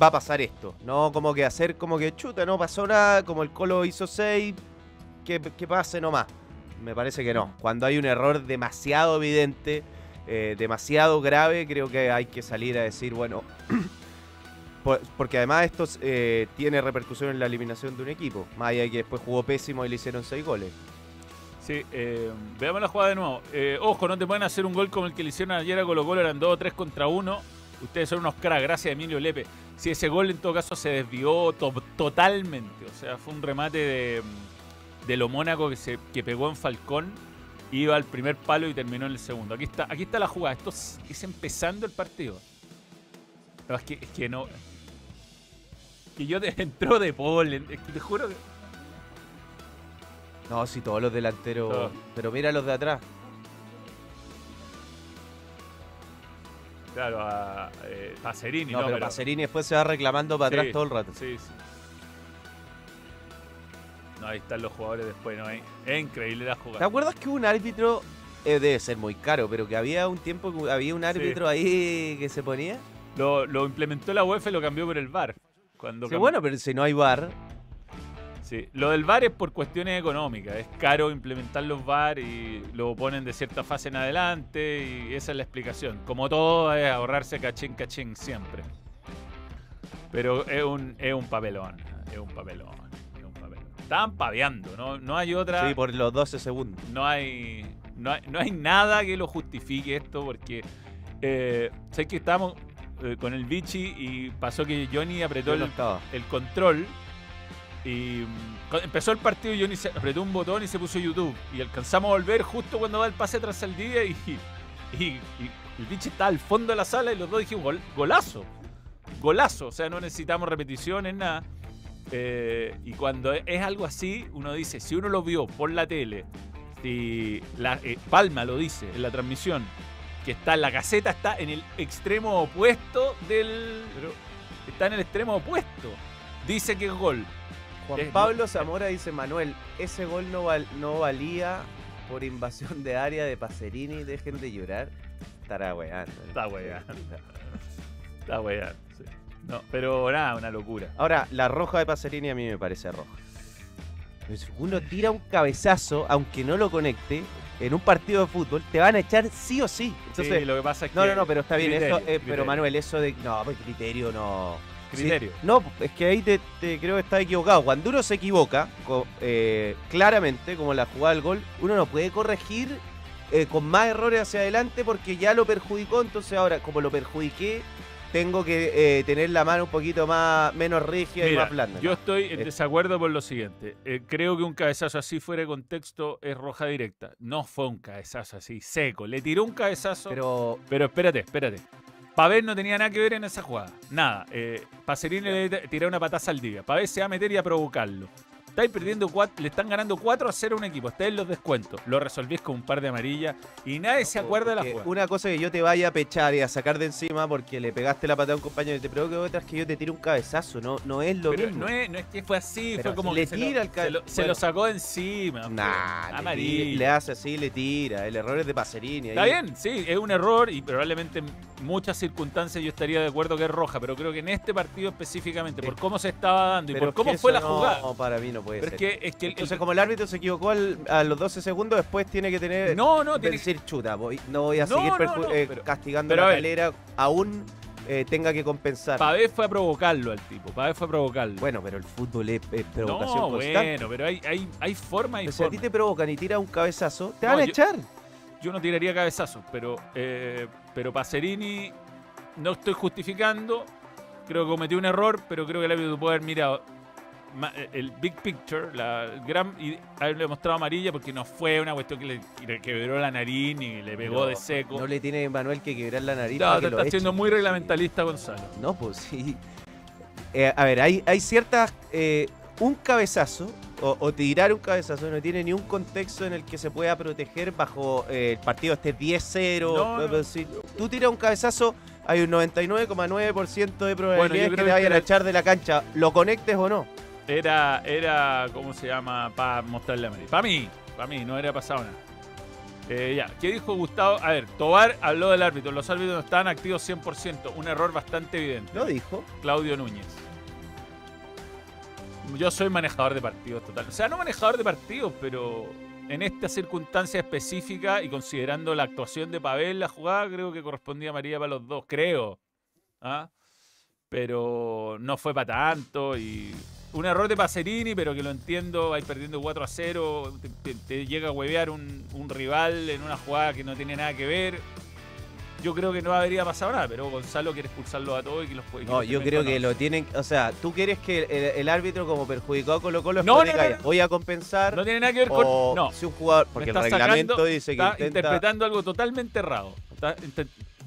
va a pasar esto, no como que hacer como que chuta, no pasó nada, como el Colo hizo 6, que, que pase nomás. Me parece que no. Cuando hay un error demasiado evidente, eh, demasiado grave, creo que hay que salir a decir, bueno, por- porque además esto eh, tiene repercusión en la eliminación de un equipo, más allá que después jugó pésimo y le hicieron 6 goles. Sí, eh, veamos la jugada de nuevo. Eh, ojo, no te pueden hacer un gol como el que le hicieron ayer a Colo Colo, eran 2 o 3 contra 1. Ustedes son unos cracks, gracias a Emilio Lepe. Si ese gol en todo caso se desvió to- totalmente, o sea, fue un remate de, de lo Mónaco que, se, que pegó en Falcón, iba al primer palo y terminó en el segundo. Aquí está, aquí está la jugada, esto es, es empezando el partido. No, es, que, es que no... que yo te entró de polen. Es que te juro que. No, si todos los delanteros. Pero mira los de atrás. Claro, a eh, Pacerini, No, ¿no? pero Pacerini después se va reclamando para atrás todo el rato. Sí, sí. No, ahí están los jugadores después, ¿no? Es increíble la jugada. ¿Te acuerdas que hubo un árbitro? eh, debe ser muy caro, pero que había un tiempo que había un árbitro ahí que se ponía. Lo, lo implementó la UEFA y lo cambió por el VAR. Cuando Sí, cambió- bueno, pero si no hay bar, Sí, lo del VAR es por cuestiones económicas. Es caro implementar los VAR y lo ponen de cierta fase en adelante y esa es la explicación. Como todo es ahorrarse cachín cachín siempre. Pero es un, es un papelón, es un papelón, es un papelón. Estaban paveando, ¿no? No hay otra... sí, por los 12 segundos. no hay, no hay, no hay nada que lo justifique esto porque eh, sé que estábamos eh, con el bichi y pasó que Johnny apretó el, el control y mm, empezó el partido y Johnny se apretó un botón y se puso YouTube y alcanzamos a volver justo cuando va el pase tras el día y, y, y el bichi está al fondo de la sala y los dos dijimos "Gol- golazo, golazo, o sea no necesitamos repeticiones, nada. Eh, y cuando es- algo así, uno dice, si uno lo vio por la tele, si la, eh, Palma lo dice en la transmisión, que está la caseta está en el extremo opuesto del... está en el extremo opuesto. Dice que es gol. Juan Pablo Zamora dice, Manuel, ese gol no, val- no valía por invasión de área de Pacerini, dejen de llorar. Estará weando. ¿no? Está weando. Está weá. sí. No, pero nada, una locura. Ahora, la roja de Pacerini a mí me parece roja. Uno tira un cabezazo, aunque no lo conecte, en un partido de fútbol, te van a echar sí o sí. Entonces, sí, lo que pasa es que... no, no, no, pero está bien. criterio, eso, eh, criterio. Pero Manuel, eso de. No, pues criterio no. Sí, Criterio. no, es que ahí te, te creo que está equivocado. Cuando uno se equivoca, eh, claramente, como la jugada del gol, uno no puede corregir eh, con más errores hacia adelante porque ya lo perjudicó. Entonces ahora, como lo perjudiqué, tengo que eh, tener la mano un poquito más menos rígida y más blanda. yo estoy en desacuerdo por lo siguiente. Eh, creo que un cabezazo así fuera de contexto es roja directa. No fue un cabezazo así, seco. Le tiró un cabezazo. Pero, Pero espérate, espérate. Pavés no tenía nada que ver en esa jugada. Nada. Eh, Pacerini le tiró una pataza al día. Pavés se va a meter y a provocarlo. Estáis perdiendo cuatro, le están ganando 4 a 0 a un equipo. Estáis en los descuentos. Lo resolvís con un par de amarillas y nadie se acuerda de la jugada. Una cosa que yo te vaya a pechar y a sacar de encima porque le pegaste la patada a un compañero y te provoque otra es que yo te tire un cabezazo. No, no es lo Pero mismo. no es, no es que fue así, Pero fue como le que se lo- tira el se, lo, se lo sacó de encima. Nah, amarillo. tira- le hace así, le tira. El error es de Pacerini. Está ahí. bien, sí, es un error y probablemente en muchas circunstancias yo estaría de acuerdo que es roja, pero creo que en este partido específicamente, por cómo se estaba dando y Pero por cómo fue la no- jugada. No, para mí no puede Pero es que, es que el- el- Entonces, como el árbitro se equivocó al- a los 12 segundos, después tiene que tener. no, no, tiene decir chuta, voy- no voy a No, seguir no, eh, pero- castigando pero la a calera, aún eh, tenga que compensar. Pavés fue a provocarlo al tipo, Pavés fue a provocarlo. Bueno, pero el fútbol es, es provocación no, constante. bueno, pero hay, hay, hay forma y Pero si a ti te provocan y tiras un cabezazo, te No, van a yo- echar. Yo no tiraría cabezazos, pero, eh, pero Pacerini no estoy justificando. Creo que cometió un error, pero creo que el árbitro puede haber mirado el big picture, la el gran, y haberle mostrado amarilla porque no fue una cuestión que le, que le quebró la nariz ni le pegó de seco. No le tiene Manuel que quebrar la nariz. No, te estás siendo muy reglamentalista, Gonzalo. No, pues sí. Eh, a ver, hay, hay ciertas. eh, un cabezazo o, o tirar un cabezazo no tiene ni un contexto en el que se pueda proteger bajo eh, el partido este 10-0. No, no. Eh, Si tú tiras un cabezazo, hay un 99,9% de probabilidades Bueno, que te que vayan a echar de la cancha, lo conectes o no. Era, era, ¿cómo se llama? Para mostrarle amarilla. Para mí, para mí, no era pasado nada. Eh, ya, ¿qué dijo Gustavo? A ver, Tobar habló del árbitro. Los árbitros no estaban activos 100%. Un error bastante evidente. Lo dijo. Claudio Núñez. Yo soy manejador de partidos total. O sea, no manejador de partidos, pero en esta circunstancia específica y considerando la actuación de Pavel, la jugada, creo que correspondía a María para los dos, creo. ¿Ah? Pero no fue para tanto y un error de Pacerini, pero que lo entiendo, vais perdiendo 4 a 0, te, te- te llega a huevear un, un rival en una jugada que no tiene nada que ver. Yo creo que no habría pasado nada, pero Gonzalo quiere expulsarlos a todos y que los que No, yo creo que lo tienen. O sea, tú quieres que el, el árbitro, como perjudicó a Colo Colo, No, no, no, "Ya, no. voy a compensar. No tiene nada que ver con. No, si un jugador. Porque el reglamento sacando- dice que está intenta. interpretando algo totalmente errado. Está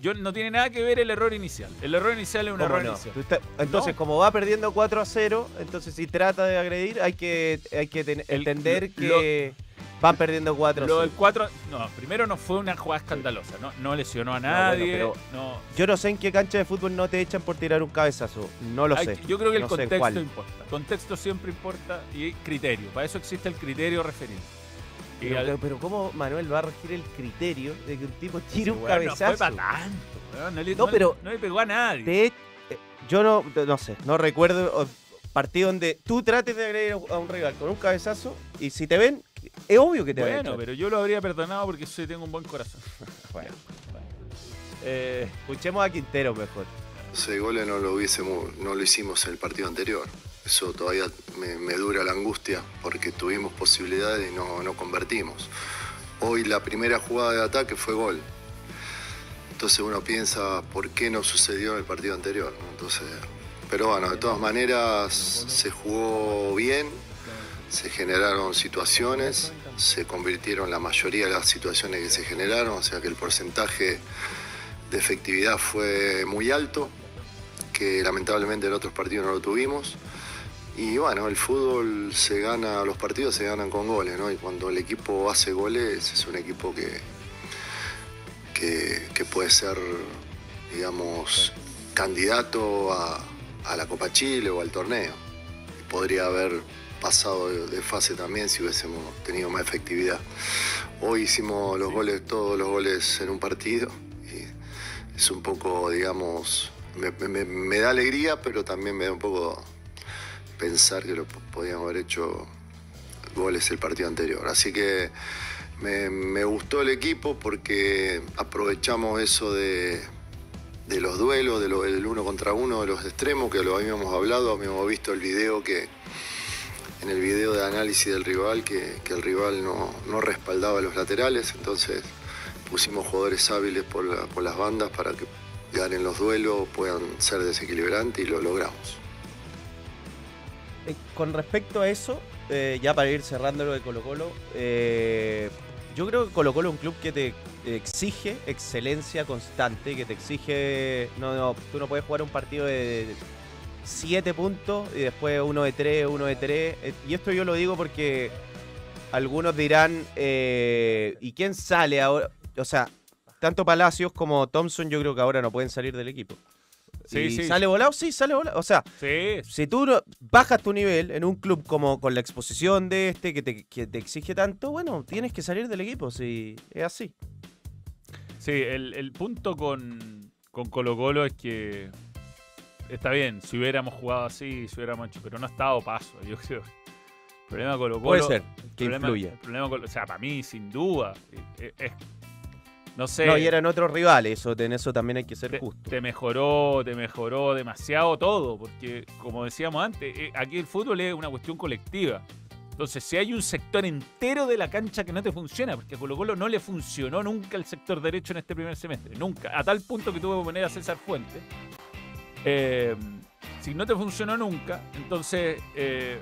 yo no tiene nada que ver el error inicial. El error inicial es un ¿Cómo error no? inicial. Entonces, No. como va perdiendo 4 a 0, entonces si trata de agredir, hay que, hay que ten- El- entender lo- que van perdiendo 4 a Lo 0. del 4, no, primero no fue una jugada escandalosa, no, no lesionó a nadie, pero- no, Yo no sé en qué cancha de fútbol no te echan por tirar un cabezazo. No lo Hay- sé. Yo creo que el contexto importa. Contexto siempre importa y criterio. Para eso existe el criterio referido. Y Pero, al- pero- pero ¿cómo Manuel va a regir el criterio de que un tipo tire un no cabezazo? fue para tanto, weón, no, le, No, no- pero- no le pegó a nadie. Te- eh, yo no, no sé, no recuerdo partido donde tú trates de agredir a un rival con un cabezazo y si te ven, es obvio que te van a bueno, pero yo lo habría perdonado porque sí tengo un buen corazón. Bueno, Eh, escuchemos a Quintero mejor. Ese gol no lo hubiésemos, no lo hicimos en el partido anterior. Eso todavía me, dura la angustia porque tuvimos posibilidades y no, no convertimos. Hoy la primera jugada de ataque fue gol. Entonces uno piensa por qué no sucedió en el partido anterior. Entonces, pero bueno, de todas maneras se jugó bien, se generaron situaciones, se convirtieron la mayoría de las situaciones que se generaron, o sea que el porcentaje de efectividad fue muy alto, que lamentablemente en otros partidos no lo tuvimos. Y bueno, el fútbol se gana, los partidos se ganan con goles, ¿no? Y cuando el equipo hace goles, es un equipo que, que, que puede ser, digamos, candidato a, a la Copa Chile o al torneo. Podría haber pasado de, de fase también si hubiésemos tenido más efectividad. Hoy hicimos los goles, todos los goles en un partido. Y es un poco, digamos, me, me- me da alegría, pero también me da un poco pensar que lo podíamos haber hecho goles el partido anterior. Así que me, gustó el equipo porque aprovechamos eso de, de los duelos, de lo- del uno contra uno, de los extremos, que lo habíamos hablado, habíamos visto el video que en el video de análisis del rival, que, el rival no, no respaldaba los laterales, entonces pusimos jugadores hábiles por, por las bandas para que ganen los duelos, puedan ser desequilibrantes y lo logramos. Eh, con respecto a eso, eh, ya para ir cerrando lo de Colo Colo, eh, yo creo que Colo Colo es un club que te exige excelencia constante, que te exige, no, no, tú no puedes jugar un partido de 7 puntos y después uno de 3, uno de 3, y esto yo lo digo porque algunos dirán, eh, ¿y quién sale ahora? O sea, tanto Palacios como Thompson yo creo que ahora no pueden salir del equipo. Sí, ¿Y sí. ¿Sale volado? Sí, sale volado. O sea, sí, si tú bajas tu nivel en un club como con la exposición de este que te, que te exige tanto, bueno, tienes que salir del equipo, si es así. Sí, el, el punto con, con Colo Colo es que está bien, si hubiéramos jugado así, si hubiéramos hecho, pero no ha estado paso, yo creo. El problema de Colo Colo. Puede ser el que problema- influya. el problema con- o sea, para mí, sin duda, eh, es, no sé. No, y eran otros rivales, eso, en eso también hay que ser te, justo. te mejoró, te mejoró demasiado todo, porque como decíamos antes, eh, aquí el fútbol es una cuestión colectiva. Entonces, si hay un sector entero de la cancha que no te funciona, porque a Colo Colo no le funcionó nunca el sector derecho en este primer semestre, nunca, a tal punto que tuve que poner a César Fuentes. Eh, si no te funcionó nunca, entonces, eh,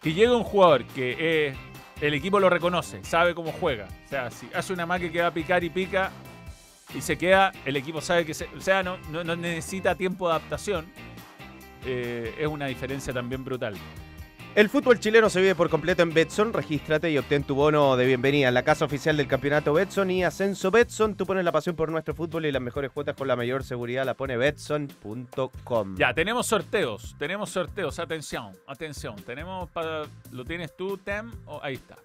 que llega un jugador que eh, el equipo lo reconoce, sabe cómo juega, o sea, si hace una maque que va a picar y pica, y se queda, el equipo sabe que se, o sea, no, no, necesita tiempo de adaptación. Eh, es una diferencia también brutal. El fútbol chileno se vive por completo en Betson. Regístrate y obtén tu bono de bienvenida en la casa oficial del campeonato Betson y Ascenso Betson. Tú pones la pasión por nuestro fútbol y las mejores cuotas con la mayor seguridad la pone betson.com. Ya, tenemos sorteos, tenemos sorteos, atención, atención. Tenemos para, ¿lo tienes tú, Tem? Oh, ahí está.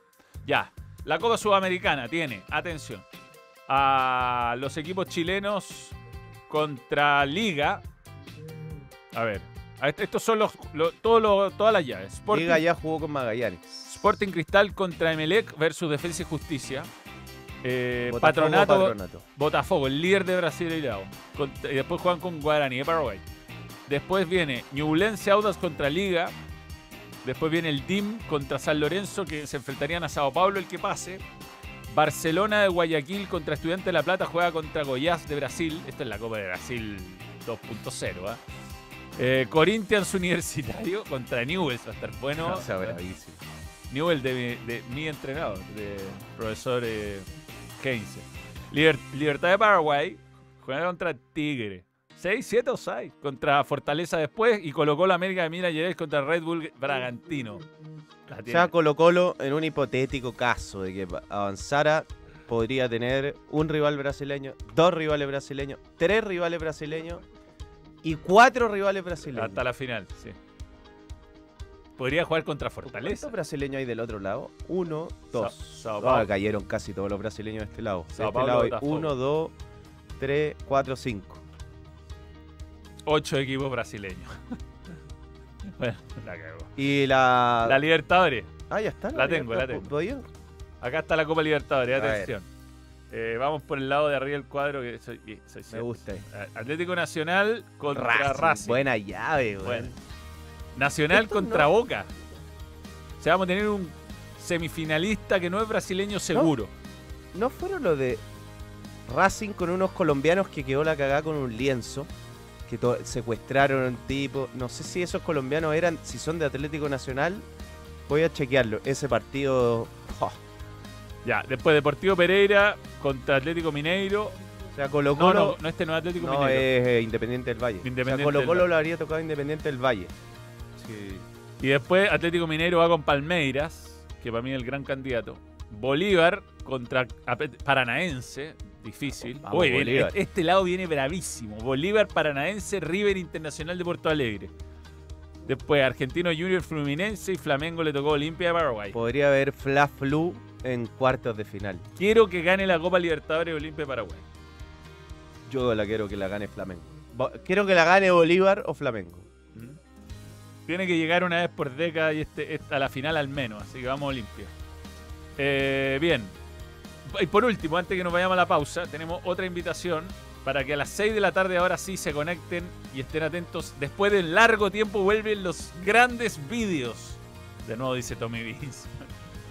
Ya, la Copa Sudamericana tiene, atención, a los equipos chilenos contra Liga. A ver, estos son los, lo- todo lo- todas las llaves. Sporting, Liga ya jugó con Magallanes. Sporting Cristal contra Emelec versus Defensa y Justicia. Eh, Botafogo, Patronato, Patronato. Botafogo, el líder de Brasil y Lado. Y después juegan con Guaraní de Paraguay. Después viene Ñublense Audas contra Liga. Después viene el DIM contra San Lorenzo, que se enfrentarían a Sao Paulo el que pase. Barcelona de Guayaquil contra Estudiante de La Plata juega contra Goiás de Brasil. Esto es la Copa de Brasil 2.0. ¿ah? Eh, Corinthians Universitario contra Newell's. Va a estar bueno. O sea, bravísimo. Newell de, mi- de mi entrenador, de profesor eh, Keynes. Liber- Libertad de Paraguay Juega contra Tigre. 6, 7 o 6. Contra Fortaleza después y colocó la América de Minas Gerais contra Red Bull Bragantino. Colo Colo, en un hipotético caso de que avanzara, podría tener un rival brasileño, dos rivales brasileños, tres rivales brasileños y cuatro rivales brasileños. Hasta la final, sí. Podría jugar contra Fortaleza. ¿Cuántos brasileños hay del otro lado? Uno, dos. Sao Ah, cayeron casi todos los brasileños de este lado. De este Paulo, lado hay Botafogo. uno, dos, tres, cuatro, cinco. Ocho equipos brasileños. bueno, la cagó. Y la... La Libertadores. Ah, ya está. la tengo, la tengo. Acá está la Copa Libertadores, A ver. Eh, vamos por el lado de arriba del cuadro que soy, soy Me gusta. ahí. A- Atlético Nacional contra Racing, Racing. Buena llave, güey. Bueno. Nacional Esto contra no- Boca. O sea, vamos a tener un semifinalista que no es brasileño seguro. ¿No fueron lo de Racing con unos colombianos que quedó la cagada con un lienzo? Que to- secuestraron a un tipo. No sé si esos colombianos eran, si son de Atlético Nacional. Voy a chequearlo. Ese partido. oh, Ya, después Deportivo Pereira contra Atlético Mineiro. O sea, Colo Colo. no, no este no es Atlético No, Mineiro. es eh, Independiente del Valle. Independiente o sea, Colo Colo lo habría tocado Independiente del Valle. Sí. Y después Atlético Mineiro va con Palmeiras, que para mí es el gran candidato. Bolívar contra Paranaense, difícil. Vamos, Bolívar. este, este lado viene bravísimo. Bolívar, Paranaense, River Internacional de Porto Alegre. Después Argentino Junior Fluminense y Flamengo le tocó Olimpia de Paraguay. Podría haber Fla Flu en cuartos de final. Quiero que gane la Copa Libertadores Olimpia Paraguay. Yo la quiero que la gane Flamengo. Quiero que la gane Bolívar o Flamengo. ¿Mm? Tiene que llegar una vez por década y este, a la final al menos, así que vamos a Olimpia. Eh, bien. Y por último, antes que nos vayamos a la pausa, tenemos otra invitación para que a las 6 de la tarde ahora sí se conecten y estén atentos. Después de largo tiempo vuelven los grandes vídeos. De nuevo dice Tommy Vince.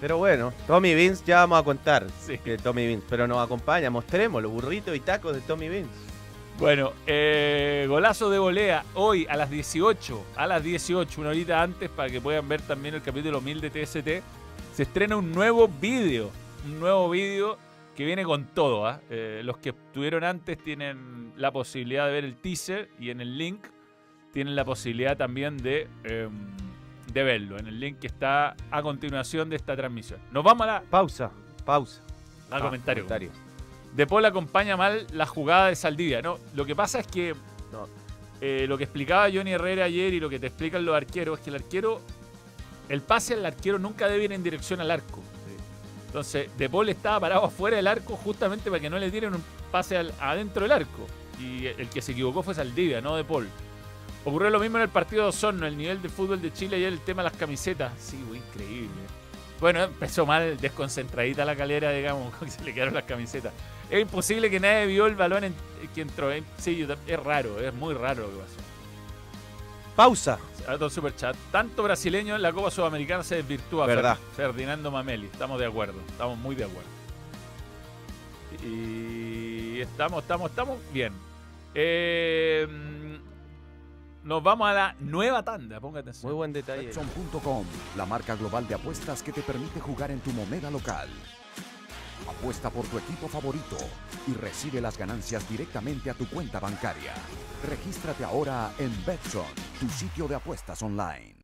Pero bueno, Tommy Vince ya vamos a contar Sí. que Tommy Vince, pero nos acompaña, mostremos los burritos y tacos de Tommy Vince. Bueno, eh, golazo de volea hoy a las 18, a las 18, una horita antes para que puedan ver también el capítulo 1000 de TST. Se estrena un nuevo vídeo, un nuevo vídeo que viene con todo. ¿ah? Eh, los que estuvieron antes tienen la posibilidad de ver el teaser y en el link tienen la posibilidad también de, em, de verlo, en el link que está a continuación de esta transmisión. Nos vamos a la, Pausa, pausa. a Ah, comentario. comentario. De Paul acompaña mal la jugada de Saldivia. No, lo que pasa es que no, eh, lo que explicaba Johnny Herrera ayer y lo que te explican los arqueros es que el arquero, el pase al arquero nunca debe ir en dirección al arco. Entonces, De Paul estaba parado afuera del arco justamente para que no le tiren un pase al- adentro del arco. Y el que se equivocó fue Saldivia, no De Paul. Ocurrió lo mismo en el partido de Osorno, el nivel de fútbol de Chile y el tema de las camisetas. Sí, güey, increíble. Bueno, empezó mal, desconcentradita la calera, digamos, que se le quedaron las camisetas. Es imposible que nadie vio el balón en- que entró. eh. Sí, es raro, es muy raro lo que pasó. Pausa. Otro superchat. Tanto brasileño en la Copa Sudamericana se desvirtúa. Verdad. Fer- Ferdinando Mameli. Estamos de acuerdo. Estamos muy de acuerdo. Y estamos, estamos, estamos bien. Eh, nos vamos a la nueva tanda. Ponga atención. Muy buen detalle. Betson.com, la marca global de apuestas que te permite jugar en tu moneda local. Apuesta por tu equipo favorito y recibe las ganancias directamente a tu cuenta bancaria. Regístrate ahora en Betson, tu sitio de apuestas online.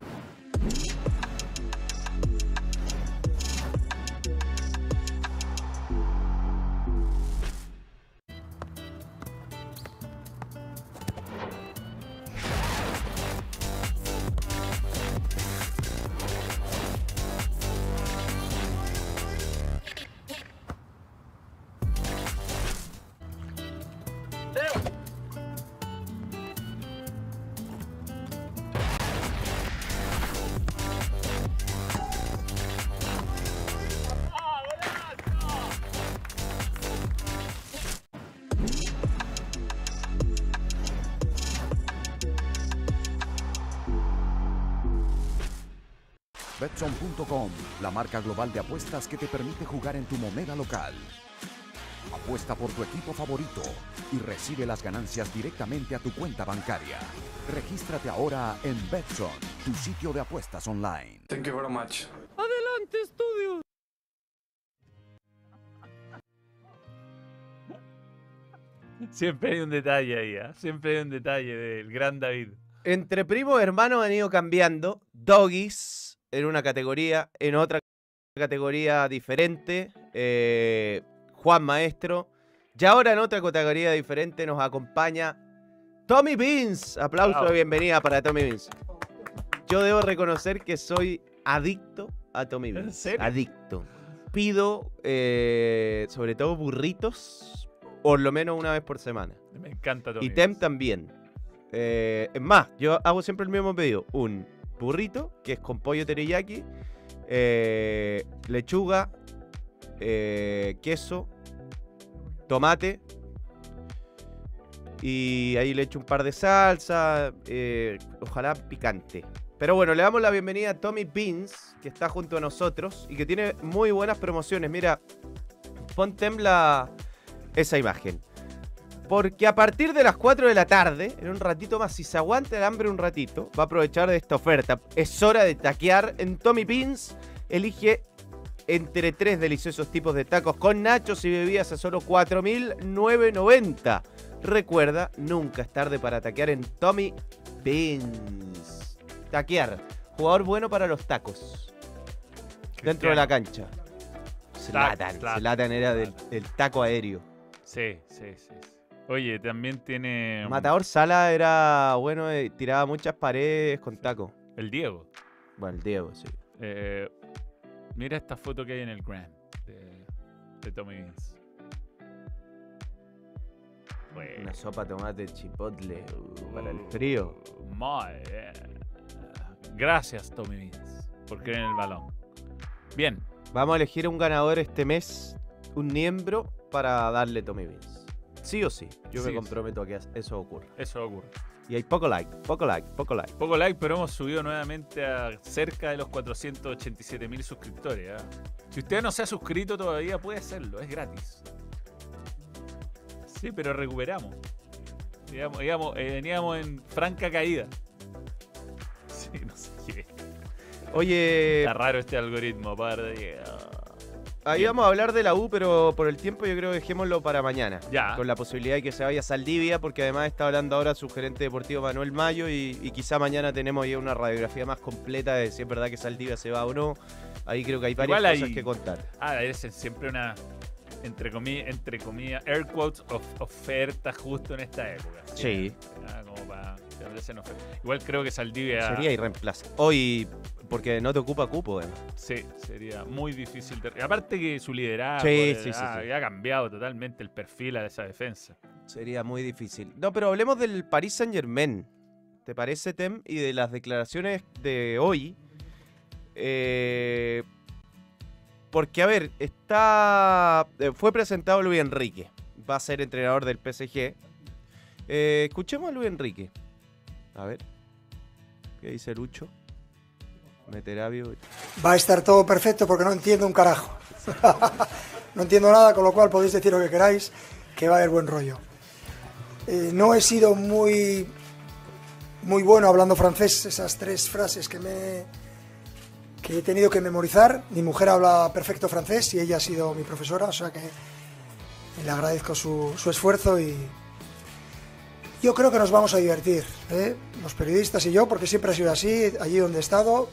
Betson.com, la marca global de apuestas que te permite jugar en tu moneda local. Apuesta por tu equipo favorito y recibe las ganancias directamente a tu cuenta bancaria. Regístrate ahora en Betson, tu sitio de apuestas online. Thank you very much. Adelante, estudio. Siempre hay un detalle ahí, ¿ah? Siempre hay un detalle del gran David. Entre primos hermanos han ido cambiando. Doggies en una categoría, en otra categoría diferente. eh, Juan Maestro. Y ahora en otra categoría diferente nos acompaña Tommy Beans. Aplauso de bienvenida para Tommy Beans. Yo debo reconocer que soy adicto a Tommy ¿En Beans. serio? Adicto. Pido, eh, sobre todo, burritos, por lo menos una vez por semana. Me encanta Tommy Y Tem Beans. también. Eh, es más, yo hago siempre el mismo pedido. Un burrito, que es con pollo teriyaki, eh, lechuga, eh, queso, tomate. Y ahí le echo un par de salsa, eh, ojalá picante. Pero bueno, le damos la bienvenida a Tommy Beans, que está junto a nosotros y que tiene muy buenas promociones. Mira, pon Tem la, esa imagen. Porque a partir de las 4 de la tarde, en un ratito más, si se aguanta el hambre un ratito, va a aprovechar de esta oferta. Es hora de taquear en Tommy Beans. Elige entre tres deliciosos tipos de tacos con nachos y bebidas a solo 4.990. Recuerda, nunca es tarde para taquear en Tommy Beans. Taquear, jugador bueno para los tacos. Dentro de la cancha. Zlatan. Zlatan era del, del taco aéreo. Sí, sí, sí. Oye, también tiene. un- Matador Sala era bueno, eh, tiraba muchas paredes con taco. El Diego. Bueno, el Diego, sí. Eh, mira esta foto que hay en el Grand de, de Tommy Beans. Una sopa de tomate chipotle uh, para el frío. Muy bien. Gracias, Tommy Beans, por creer en el balón. Bien, Vamos a elegir un ganador este mes, un miembro, para darle Tommy Beans. Sí o sí. Yo Sí me sí. comprometo a que eso ocurra. eso ocurre. Y hay poco like, poco like, poco like. Poco like, pero hemos subido nuevamente a cerca de los 487 mil suscriptores. ¿ah? Si usted no se ha suscrito todavía, puede hacerlo, es gratis. Sí, pero recuperamos. Digamos, digamos, eh, veníamos en franca caída. Sí, no sé qué. Oye, Está raro este algoritmo, padre. Ahí bien. vamos a hablar de la U, pero por el tiempo yo creo que dejémoslo para mañana. Ya. Con la posibilidad de que se vaya a Saldivia, porque además está hablando ahora su gerente deportivo Manuel Mayo y, y quizá mañana tenemos ya una radiografía más completa de si es verdad que Saldivia se va o no. Ahí creo que hay varias Igual cosas hay- que contar. Ah, es siempre una, entre comillas, entre comillas, air quotes, of- oferta justo en esta época. Sí. Ah, como para. Igual creo que Saldivia. Sería irreemplazable. Hoy, porque no te ocupa cupo, además. Sí, sería muy difícil. de- Aparte que su liderazgo Sí, eh, sí, sí, ah, sí. ha cambiado totalmente el perfil a esa defensa. Sería muy difícil. No, pero hablemos del Paris Saint Germain. ¿Te parece, Tem? Y de las declaraciones de hoy. Eh, porque, a ver, está. eh, Fue presentado Luis Enrique. Va a ser entrenador del PSG. Eh, escuchemos a Luis Enrique. A ver. ¿Qué dice Lucho? Meterabio. Va a estar todo perfecto porque no entiendo un carajo. no entiendo nada, con lo cual podéis decir lo que queráis, que va a haber buen rollo. Eh, no he sido muy, muy bueno hablando francés, esas tres frases que, me, que he tenido que memorizar. Mi mujer habla perfecto francés y ella ha sido mi profesora, o sea que le agradezco su, su esfuerzo y yo creo que nos vamos a divertir, ¿eh? los periodistas y yo, porque siempre ha sido así, allí donde he estado,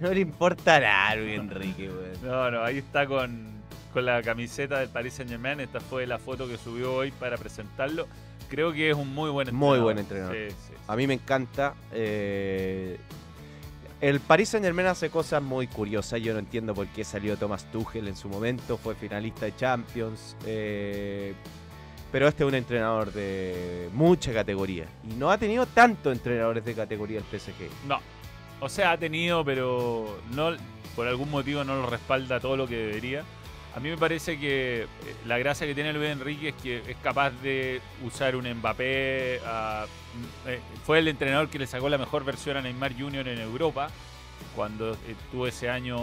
No le importa nada a Luis Enrique. No, no, ahí está con, con la camiseta del Paris Saint Germain. Esta fue la foto que subió hoy para presentarlo. Creo que es un muy buen entrenador. Muy buen entrenador. Sí, sí, sí. A mí me encanta. eh, el Paris Saint Germain hace cosas muy curiosas. Yo no entiendo por qué salió Thomas Tuchel en su momento. Fue finalista de Champions. eh, pero este es un entrenador de mucha categoría. Y no ha tenido tantos entrenadores de categoría el PSG. No. O sea, ha tenido, pero no por algún motivo no lo respalda todo lo que debería. A mí me parece que eh, la gracia que tiene Luis Enrique es que es capaz de usar un Mbappé. a- eh, fue el entrenador que le sacó la mejor versión a Neymar Jr. en Europa. Cuando estuvo ese año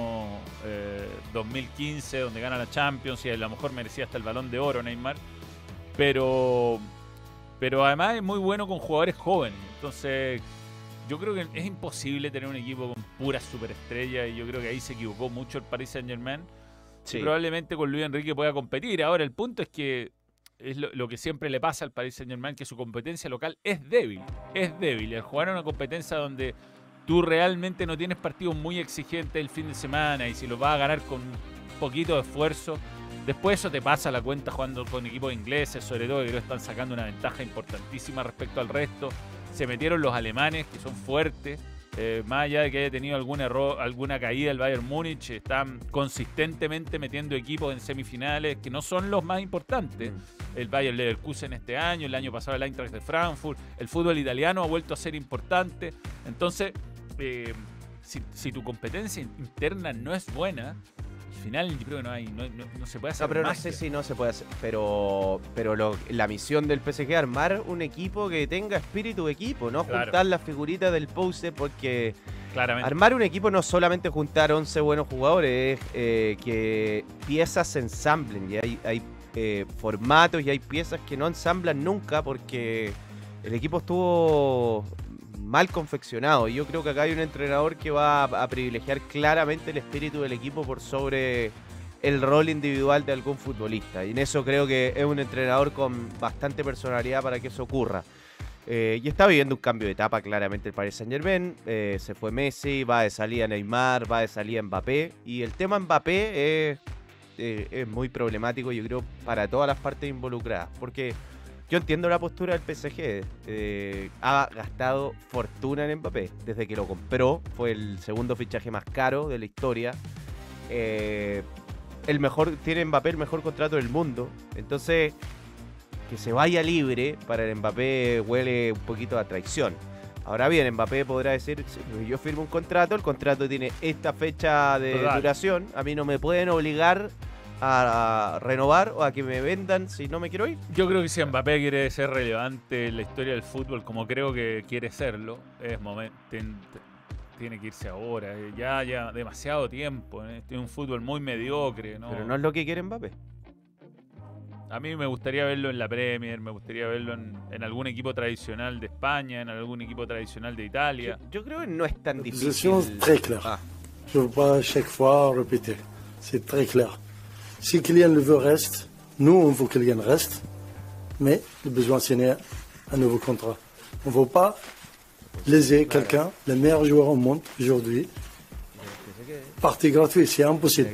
eh, 2015, donde gana la Champions y a lo mejor merecía hasta el balón de oro Neymar. Pero, pero además es muy bueno con jugadores jóvenes. Entonces, yo creo que es imposible tener un equipo con puras superestrellas y yo creo que ahí se equivocó mucho el Paris Saint Germain. Sí. Y probablemente con Luis Enrique pueda competir. Ahora, el punto es que es lo, lo que siempre le pasa al Paris Saint Germain, que su competencia local es débil. Es débil. Al jugar una competencia donde tú realmente no tienes partidos muy exigentes el fin de semana y si lo vas a ganar con un poquito de esfuerzo, después eso te pasa la cuenta jugando con equipos ingleses, sobre todo que creo que están sacando una ventaja importantísima respecto al resto. Se metieron los alemanes, que son fuertes. Eh, más allá de que haya tenido algún error, alguna caída el Bayern Múnich, están consistentemente metiendo equipos en semifinales que no son los más importantes. El Bayern Leverkusen este año, el año pasado el Eintracht de Frankfurt, el fútbol italiano ha vuelto a ser importante. Entonces, eh, si, si tu competencia interna no es buena, final yo creo que no, hay, no, no- no se puede hacer No, pero no sé si no se puede hacer. Pero, pero lo- la misión del PSG es armar un equipo que tenga espíritu de equipo, no Claro. juntar las figuritas del poster porque Claramente. armar un equipo no solamente juntar 11 buenos jugadores, es eh, que piezas se ensamblen y hay, hay eh, formatos y hay piezas que no ensamblan nunca porque el equipo estuvo mal confeccionado. Yo creo que acá hay un entrenador que va a, a privilegiar claramente el espíritu del equipo por sobre el rol individual de algún futbolista. Y en eso creo que es un entrenador con bastante personalidad para que eso ocurra. Eh, y está viviendo un cambio de etapa claramente el Paris Saint Germain. Eh, se fue Messi, va de salida Neymar, va de salida Mbappé. Y el tema Mbappé es, eh, es muy problemático, yo creo, para todas las partes involucradas. Porque yo entiendo la postura del PSG. eh, ha gastado fortuna en Mbappé. Desde que lo compró, fue el segundo fichaje más caro de la historia. Eh, el mejor, tiene Mbappé el mejor contrato del mundo. Entonces, que se vaya libre para el Mbappé huele un poquito a traición. Ahora bien, Mbappé podrá decir, "Sí, yo firmo un contrato, el contrato tiene esta fecha de Total. duración, a mí no me pueden obligar a, renovar o a que me vendan si no me quiero ir. Yo creo que si Mbappé quiere ser relevante en la historia del fútbol, como creo que quiere serlo, es momento, tiene que irse ahora. eh, Ya, ya demasiado tiempo. ¿eh? Tiene un fútbol muy mediocre. ¿no? Pero no es lo que quiere Mbappé. A mí me gustaría verlo en la Premier, me gustaría verlo en, en algún equipo tradicional de España, en algún equipo tradicional de Italia. Yo, yo creo que no es tan La difícil. position est très claire. Ah. Je ne veux pas chaque fois répéter. C'est très clair. Si Kylian le veut, reste. Nous, on veut que Kylian reste. Mais le besoin signer un nouveau contrat. On ne veut pas léser quelqu'un, le meilleur joueur au monde aujourd'hui. Partie gratuite, c'est impossible.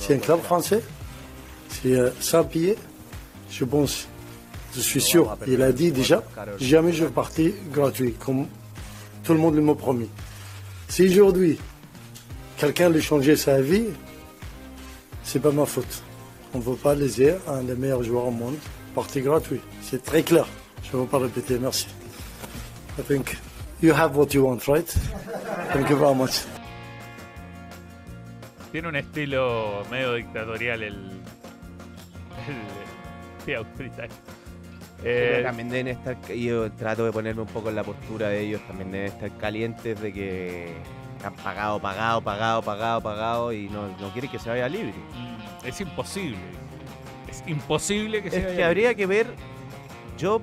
C'est un club français. C'est euh, sans payer. Je pense, je suis sûr, il a dit déjà, jamais je partir gratuit, comme tout le monde le m'a promis. Si aujourd'hui, quelqu'un lui changer sa vie, c'est pas ma faute. On ne veut pas léser un des meilleurs joueurs au monde, partie gratuit. C'est très clair. Je ne veux pas répéter, merci. I think you have what you want, right? Thank you very much. Tiene un estilo medio dictatorial el, el Britain. Pero Eh, también deben estar, yo trato de ponerme un poco en la postura de ellos, también deben estar calientes de que han pagado, pagado, pagado, pagado, pagado y no, no quieren que se vaya libre. Es imposible. Es imposible que se Es que habría que ver, yo,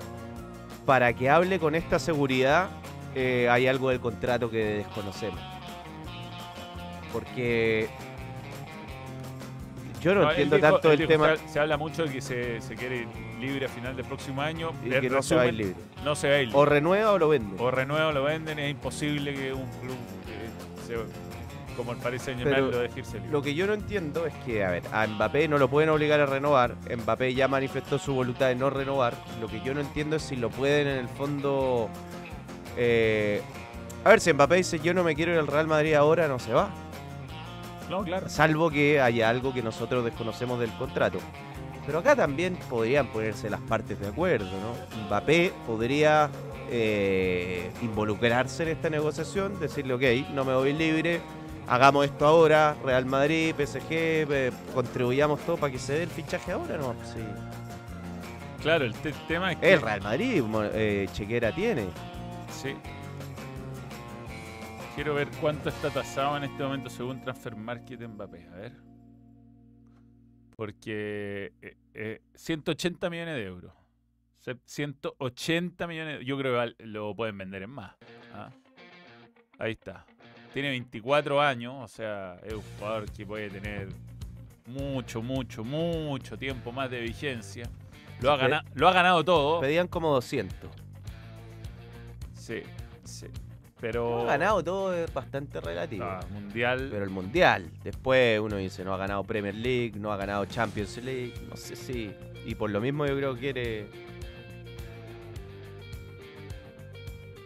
para que hable con esta seguridad, eh, hay algo del contrato que desconocemos. Porque yo no, entiendo dijo- tanto el dijo, tema Se, se habla mucho de que se, se quiere ir libre a final del próximo año. y En que no se va a ir libre. No se va a ir libre. O renueva o lo vende. O renueva o lo venden. Es imposible que un club que se- como el Paris Saint Germain lo irse libre. Lo que yo no entiendo es que, a ver, a Mbappé no lo pueden obligar a renovar. Mbappé ya manifestó su voluntad de no renovar. Lo que yo no entiendo es si lo pueden en el fondo. eh, a ver, si Mbappé dice yo no me quiero ir al Real Madrid ahora, no se va. No, claro. Salvo que haya algo que nosotros desconocemos del contrato. Pero acá también podrían ponerse las partes de acuerdo, ¿no? Mbappé podría eh, involucrarse en esta negociación, decirle, ok, no me voy libre, hagamos esto ahora, Real Madrid, PSG, eh, contribuyamos todo para que se dé el fichaje ahora, ¿no? Sí. Claro, el te- tema es que. El Real Madrid, eh, chequera tiene. Sí. Quiero ver cuánto está tasado en este momento según Transfer Market Mbappé. A ver. Porque eh, eh, 180 millones de euros. Se- 180 millones. Yo creo que lo pueden vender en más. ¿ah? Ahí está. Tiene 24 años, o sea, es un jugador que puede tener mucho, mucho, mucho tiempo más de vigencia. Lo ha, ganado, lo ha ganado todo. Pedían como 200. Sí, sí. Pero. ha ganado todo es bastante relativo. Ah, mundial. Pero el Mundial. Después uno dice, no ha ganado Premier League, no ha ganado Champions League. No sé si... Y por lo mismo yo creo que quiere...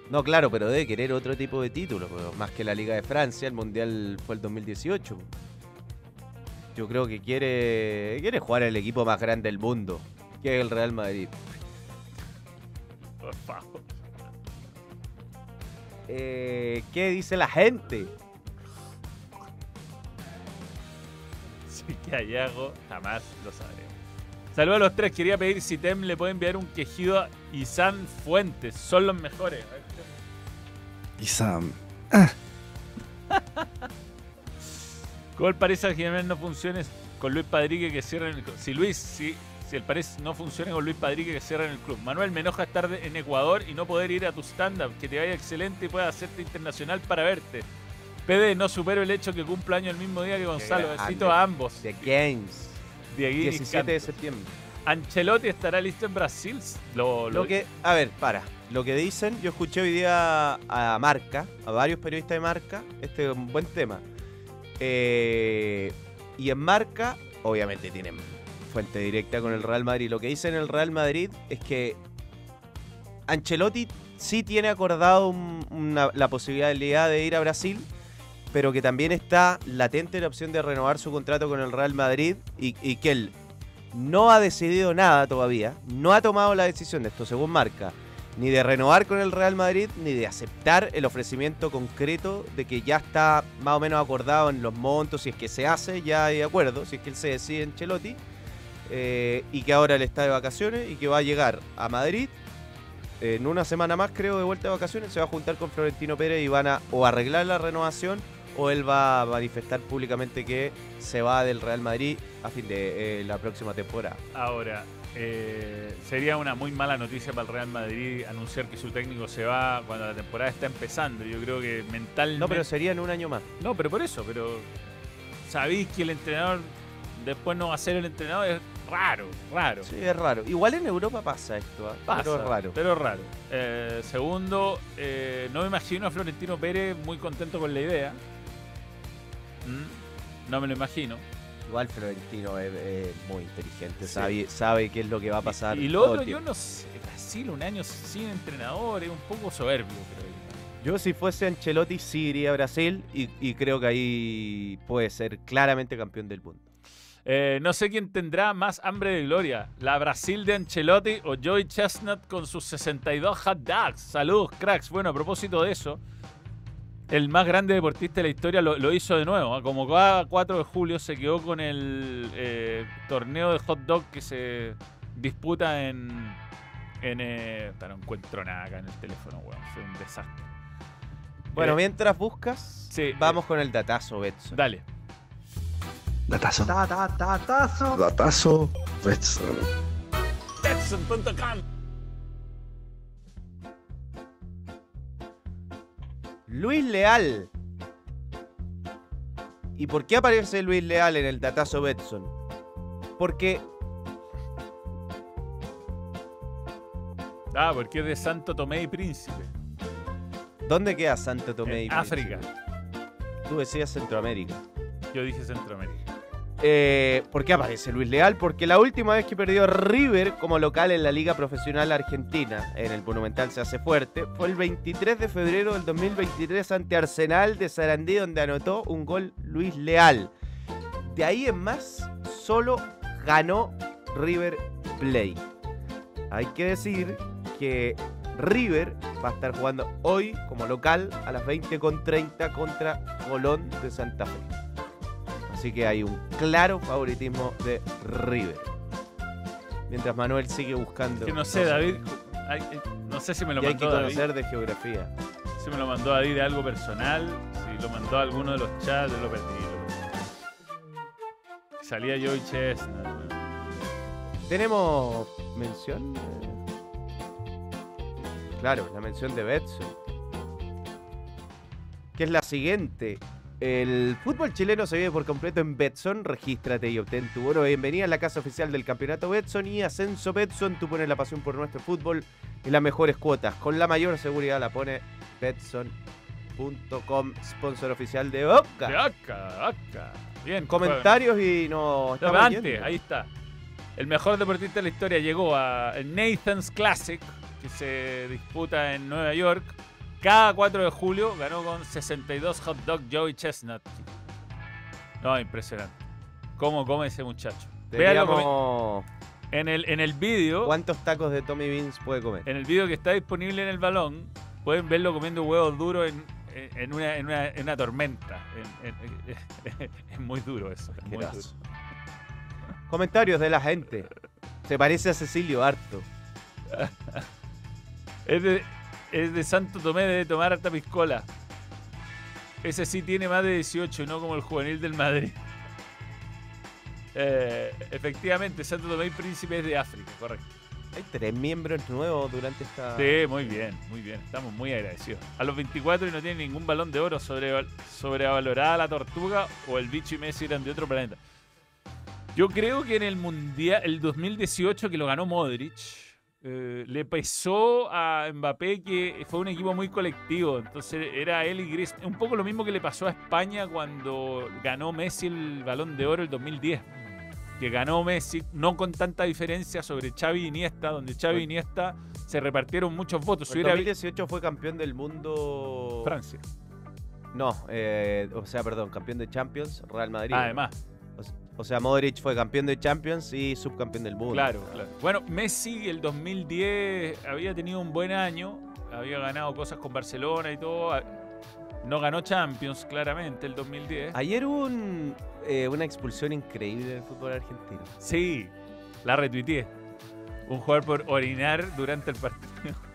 No, claro, pero debe querer otro tipo de títulos. Más que la Liga de Francia, el Mundial fue el 2018. Yo creo que quiere, quiere jugar el equipo más grande del mundo, que es el Real Madrid. Por favor. Eh, ¿Qué dice la gente? Si que hay algo, jamás lo sabremos. Saludos a los tres. Quería pedir si Tem le puede enviar un quejido a Isan Fuentes. Son los mejores. A ver, Tem. Isam. ¿Cómo el París Saint Germain no funcione con Luis Padrique que cierren el club? Si Luis, si, si el París no funciona con Luis Padrique que cierren el club. Manuel, me enoja estar en Ecuador y no poder ir a tu stand-up. Que te vaya excelente y pueda hacerte internacional para verte. PD, no supero el hecho que cumplo año el mismo día que Gonzalo. Besito a ambos. The Games. Dieguini 17 de Cantos. septiembre. Ancelotti estará listo en Brasil. Lo, que, a ver, para. Lo que dicen, yo escuché hoy día a Marca, a varios periodistas de Marca, este es un buen tema. Eh, y en Marca, obviamente tienen fuente directa con el Real Madrid. Lo que dicen el Real Madrid es que Ancelotti sí tiene acordado la posibilidad de ir a Brasil, pero que también está latente la opción de renovar su contrato con el Real Madrid y, y que él no ha decidido nada todavía, no ha tomado la decisión de esto, según marca, ni de renovar con el Real Madrid, ni de aceptar el ofrecimiento concreto de que ya está más o menos acordado en los montos, si es que se hace, ya hay acuerdo, si es que él se decide en Chelotti, eh, y que ahora él está de vacaciones y que va a llegar a Madrid. En una semana más, creo, de vuelta de vacaciones, se va a juntar con Florentino Pérez y van a o arreglar la renovación o él va a manifestar públicamente que se va del Real Madrid a fin de eh, la próxima temporada. Ahora, eh, sería una muy mala noticia para el Real Madrid anunciar que su técnico se va cuando la temporada está empezando. Yo creo que mentalmente. No, pero sería en un año más. No, pero por eso, pero sabéis que el entrenador después no va a ser el entrenador, es raro, raro. Sí, es raro. Igual en Europa pasa esto, ¿ah? Pasa, pero es raro. Pero es raro. Eh, segundo, eh, no me imagino a Florentino Pérez muy contento con la idea. Mm, No me lo imagino. Igual Florentino es, es muy inteligente, Sí. sabe, sabe qué es lo que va a pasar. Y lo todo otro, yo no sé, Brasil un año sin entrenador es un poco soberbio, creo yo. Yo si fuese Ancelotti sí iría a Brasil y, y creo que ahí puede ser claramente campeón del mundo. Eh, no sé quién tendrá más hambre de gloria, la Brasil de Ancelotti o Joey Chestnut con sus 62 hot dogs. Saludos, cracks. Bueno, a propósito de eso, el más grande deportista de la historia lo, lo hizo de nuevo. ¿ah? Como cada 4 de julio se quedó con el eh, torneo de hot dog que se disputa en... en eh, no encuentro nada acá en el teléfono, weón. Fue un desastre. Bueno, Eh, mientras buscas, sí, vamos con el datazo, Betson. Dale. Datazo. Datazo. Datazo. Betson. Betson.com Luis Leal. ¿Y por qué aparece Luis Leal en el datazo Betson? Porque Ah, porque es de Santo Tomé y Príncipe. ¿dónde queda Santo Tomé y En África. Príncipe? Tú decías Centroamérica. Yo dije Centroamérica. Eh, ¿Por qué aparece Luis Leal? Porque la última vez que perdió River como local en la Liga Profesional Argentina, en el Monumental se hace fuerte, fue el 23 de febrero del 2023 ante Arsenal de Sarandí, donde anotó un gol Luis Leal. De ahí en más, solo ganó River Play. Hay que decir que River va a estar jugando hoy como local a las 20.30 contra Colón de Santa Fe. Así que hay un claro favoritismo de River. Mientras Manuel sigue buscando. Que no sé, cosas. David. eh, no sé si me lo Y hay que mandó David. conocer de geografía. Si me lo mandó David de algo personal. Si lo mandó a alguno de los chats, yo lo perdí. Salía yo y Chestnut. Tenemos mención. Claro, la mención de Betson. Que es la siguiente. El fútbol chileno se vive por completo en Betson. Regístrate y obtén tu bono bienvenida a la casa oficial del campeonato Betson y Ascenso Betson. Tú pones la pasión por nuestro fútbol y las mejores cuotas. Con la mayor seguridad la pone Betson.com, sponsor oficial de. De acá, acá. Bien. Comentarios y no. No, estamos antes, yendo. ahí está. El mejor deportista de la historia llegó a Nathan's Classic, que se disputa en Nueva York. Cada 4 de julio ganó con 62 hot dog Joey Chestnut. No, impresionante. ¿Cómo come ese muchacho? Deberíamos- en el, en el vídeo, ¿Cuántos tacos de Tommy Beans puede comer? en el vídeo que está disponible en el balón, pueden verlo comiendo huevos duros en, en- una, en, una, en una tormenta. En- en- es muy duro eso. es muy duro. Comentarios de la gente. Se parece a Cecilio harto. Es de, es de Santo Tomé de tomar harta piscola. Ese sí tiene más de 18, no como el juvenil del Madrid. Eh, efectivamente, Santo Tomé y Príncipe es de África, correcto. Hay tres miembros nuevos durante esta. Sí, muy bien, muy bien. Estamos muy agradecidos. A los 24 y no tiene ningún balón de oro sobre, sobrevalorada la tortuga o el bicho y Messi eran de otro planeta. Yo creo que en el Mundial, el 2018 que lo ganó Modric, eh, le pesó a Mbappé que fue un equipo muy colectivo. Entonces era él y Gris. Un poco lo mismo que le pasó a España cuando ganó Messi el balón de oro el 2010. Que ganó Messi, no con tanta diferencia sobre Xavi y Iniesta, donde Xavi y Iniesta se repartieron muchos votos. Hubiera- 2018 fue campeón del mundo. Francia. No, eh, o sea, perdón, campeón de Champions, Real Madrid. Además. O, sea, Modric fue campeón de Champions y subcampeón del mundo. Claro, claro. Bueno, Messi el 2010 había tenido un buen año, había ganado cosas con Barcelona y todo. a- No ganó Champions, claramente, el 2010. Ayer hubo un, eh, una expulsión increíble del fútbol argentino. Sí, la retuiteé. Un jugador por orinar durante el partido.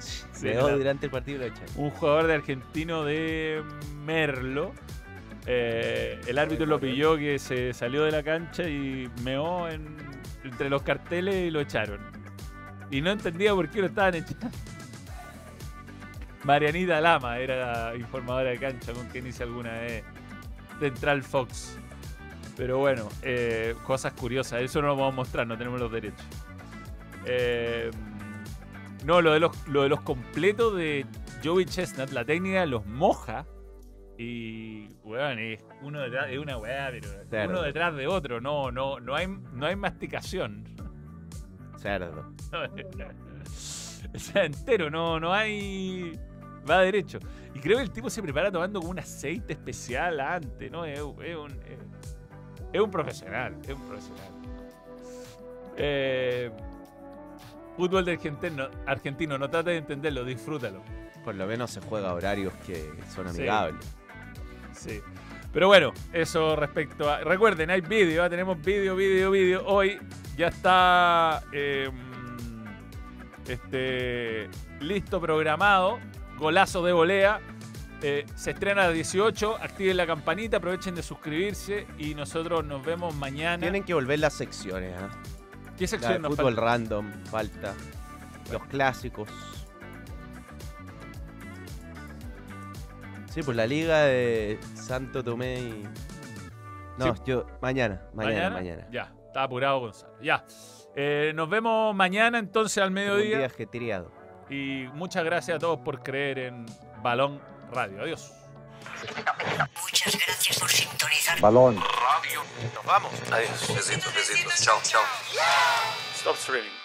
Sí, Quedó la- durante el partido lo echaron. un jugador de argentino de Merlo. Eh, el árbitro lo pilló que se salió de la cancha y meó en- entre los carteles y lo echaron. Y no entendía por qué lo estaban echando. Marianita Lama era informadora de cancha con quien hice alguna vez Central Fox. Pero bueno, eh, cosas curiosas. Eso no lo vamos a mostrar, no tenemos los derechos. Eh, no, lo de los, lo de los completos de Joey Chestnut, la técnica los moja. Y, weón, es uno detrás de una weá, pero Cerdo. uno detrás de otro. No, no, no hay, no hay masticación. Cerdo. o sea, entero, no, no hay. Va derecho. Y creo que el tipo se prepara tomando como un aceite especial antes, ¿no? Es, es un, es, es un profesional, es un profesional. Eh, fútbol de argentino, argentino, no trate de entenderlo, disfrútalo. Por lo menos se juega a horarios que son amigables. Sí. Pero bueno, eso respecto a. Recuerden, hay vídeo, ¿ah? tenemos vídeo, vídeo, vídeo. Hoy ya está eh, este, listo, programado. Golazo de volea. Eh, se estrena a las 18. Activen la campanita, aprovechen de suscribirse. Y nosotros nos vemos mañana. Tienen que volver las secciones, ¿ah? ¿Qué La sección de nos fútbol falta? random, falta. Los clásicos. Sí, pues la liga de Santo Tomé y. No, Sí. yo. Mañana, mañana, mañana. Ya, está apurado Gonzalo. Ya. Eh, nos vemos mañana entonces al Un mediodía. día ajetreado. Y muchas gracias a todos por creer en Balón Radio. Adiós. Muchas gracias por sintonizar. Balón. Radio. Nos vamos. Adiós. Besitos, besitos. Chao, chao. Stop streaming.